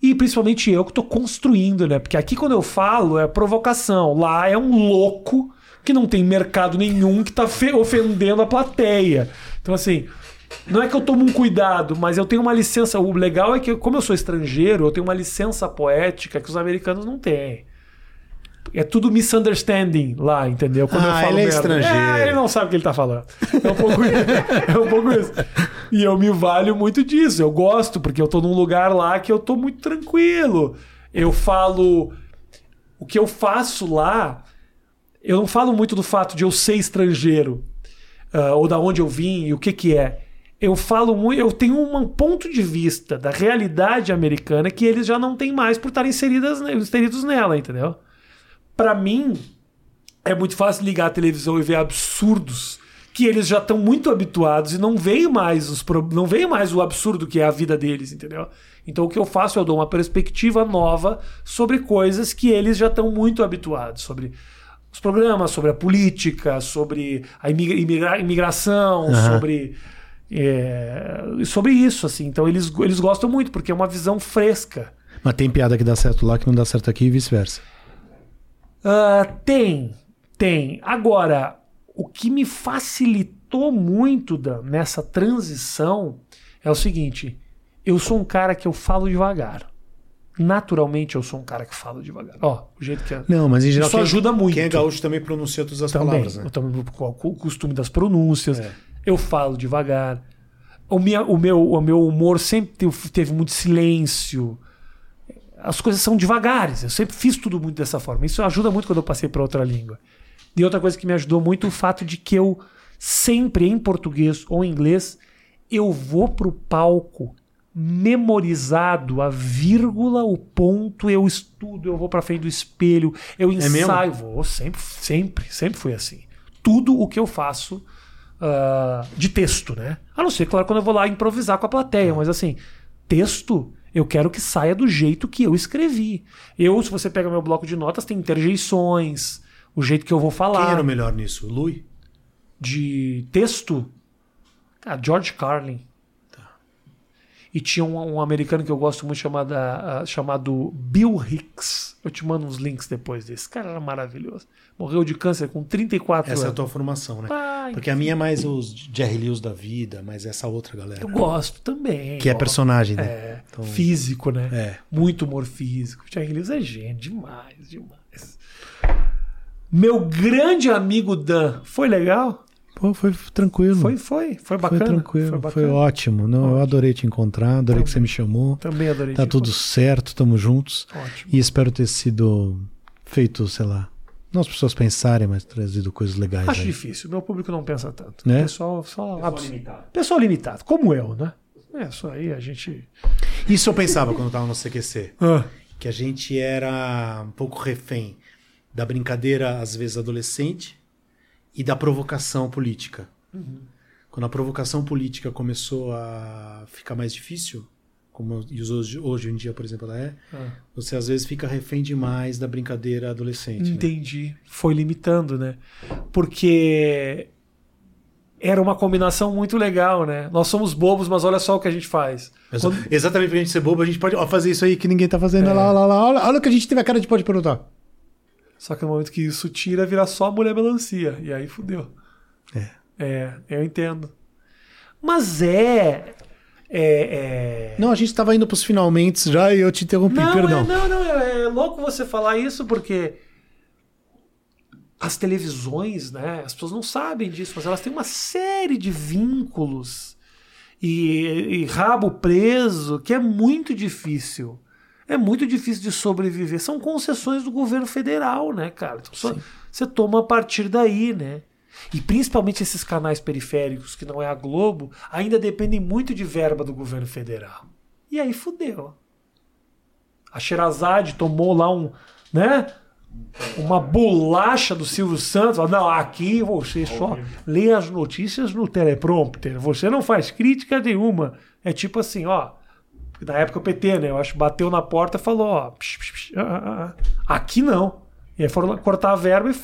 E principalmente eu que estou construindo, né? Porque aqui quando eu falo é provocação. Lá é um louco que não tem mercado nenhum que está ofendendo a plateia. Então, assim, não é que eu tomo um cuidado, mas eu tenho uma licença. O legal é que, como eu sou estrangeiro, eu tenho uma licença poética que os americanos não têm. É tudo misunderstanding lá, entendeu? Quando Ah, eu falo ele é merda. estrangeiro. É, ele não sabe o que ele tá falando. É um pouco isso. É um pouco isso. E eu me valho muito disso. Eu gosto, porque eu tô num lugar lá que eu tô muito tranquilo. Eu falo. O que eu faço lá. Eu não falo muito do fato de eu ser estrangeiro. ah, ou da onde eu vim e o que que é. Eu falo muito, eu tenho um ponto de vista da realidade americana que eles já não têm mais por estarem inseridas, inseridos nela, entendeu? Pra mim, é muito fácil ligar a televisão e ver absurdos que eles já estão muito habituados e não veem mais os não veem mais o absurdo que é a vida deles, entendeu? Então o que eu faço eu dou uma perspectiva nova sobre coisas que eles já estão muito habituados, sobre os programas, sobre a política, sobre a imigra- imigra- imigração, sobre é, sobre isso assim. Então eles eles gostam muito porque é uma visão fresca. Mas tem piada que dá certo lá que não dá certo aqui e vice-versa. Ah, tem, tem. Agora, o que me facilitou muito da- nessa transição é o seguinte: eu sou um cara que eu falo devagar. Naturalmente, eu sou um cara que fala devagar. Ó, o jeito que é. Não, mas em geral. Isso ajuda muito. Quem é gaúcho também pronuncia todas as Também. palavras, né? Eu também com o costume das pronúncias. É. Eu falo devagar. O, minha, o, meu, o meu humor sempre teve, teve muito silêncio. As coisas são devagares. Eu sempre fiz tudo muito dessa forma. Isso ajuda muito quando eu passei para outra língua. E outra coisa que me ajudou muito o fato de que eu sempre em português ou em inglês eu vou pro palco memorizado a vírgula, o ponto, eu estudo, eu vou pra frente do espelho, eu É ensaio, vou sempre, sempre, sempre foi assim. Tudo o que eu faço ah, de texto, né? A não ser, claro, quando eu vou lá improvisar com a plateia, mas assim, texto, eu quero que saia do jeito que eu escrevi. Eu, se você pega meu bloco de notas, tem interjeições, o jeito que eu vou Quem falar era o melhor nisso? Lui? de texto, cara, George Carlin. E tinha um, um americano que eu gosto muito chamado, ah, chamado Bill Hicks. Eu te mando uns links depois desse. Esse cara era maravilhoso. Morreu de câncer com 34 Essa é a anos. tua formação, né? Ai, Porque a minha é mais os Jerry Lewis da vida, mas essa outra galera. Eu gosto também. Que é gosto. personagem, né? É, Então- físico, né? É. Muito humor físico. Jerry Lewis é gênio, demais, demais. Meu grande amigo Dan, foi legal? Pô, foi tranquilo. Foi, foi, foi Foi bacana. tranquilo, foi, bacana. ótimo. Não, eu adorei te encontrar, adorei que você me chamou. Também adorei. Tá te tudo certo, tamo juntos. Ótimo. E espero ter sido feito, sei lá, não as pessoas pensarem, mas trazido coisas legais Acho aí. difícil. Meu público não pensa tanto. Né? Pessoal, só Pessoal abs- limitado. pessoal limitado, como eu, né? É, isso aí a gente. Isso eu pensava quando eu tava no CQC. Ah, Que a gente era um pouco refém da brincadeira, às vezes, adolescente e da provocação política. Quando a provocação política começou a ficar mais difícil, como hoje, hoje em dia, por exemplo, ela é, ah. você às vezes fica refém demais da brincadeira adolescente. né? Entendi. Foi limitando, né? Porque era uma combinação muito legal, né? Nós somos bobos, mas olha só o que a gente faz. Quando- Exatamente pra gente ser bobo, a gente pode ó, fazer isso aí que ninguém tá fazendo. É. Olha lá, olha lá, olha, olha o que a gente teve a cara de pode perguntar. Só que no momento que isso tira, vira só mulher melancia. E aí fudeu. É. É, eu entendo. Mas é. É. é... Não, a gente tava indo pros finalmente já e eu te interrompi, Não, perdão. é, não, não, é, é louco você falar isso porque as televisões, né? As pessoas não sabem disso, mas elas têm uma série de vínculos e, e rabo preso que é muito difícil. É muito difícil de sobreviver. São concessões do governo federal, né, cara? Então, só- você toma a partir daí, né? E principalmente esses canais periféricos, que não é a Globo, ainda dependem muito de verba do governo federal. E aí fudeu. A Sherazade tomou lá um, né? Uma bolacha do Silvio Santos. Falou, Não, aqui você só lê as notícias no teleprompter. Você não faz crítica nenhuma. É tipo assim, ó. Na época o PT, né? Eu acho bateu na porta e falou, ó. psh, psh, psh, ah, ah, ah. Aqui não. E aí foram cortar a verba e.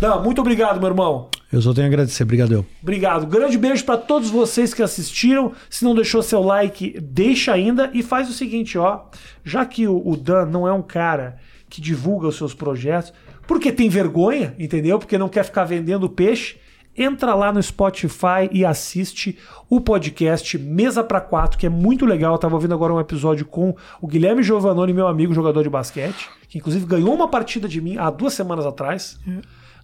Dan, muito obrigado, meu irmão. Eu só tenho a agradecer, brigadão. Obrigado. Grande beijo para todos vocês que assistiram. Se não deixou seu like, deixa ainda e faz o seguinte, ó. Já que o Dan não é um cara que divulga os seus projetos, porque tem vergonha, entendeu? Porque não quer ficar vendendo peixe, entra lá no Spotify e assiste o podcast Mesa para Quatro, que é muito legal. Eu tava ouvindo agora um episódio com o Guilherme Giovanoni, meu amigo jogador de basquete, que inclusive ganhou uma partida de mim há duas semanas atrás.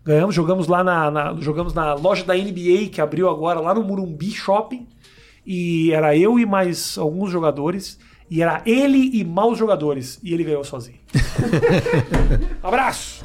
Ganhamos, jogamos lá na, na- jogamos na loja da NBA que abriu agora lá no Murumbi Shopping. E era eu e mais alguns jogadores. E era ele e maus jogadores. E ele ganhou sozinho. Abraço!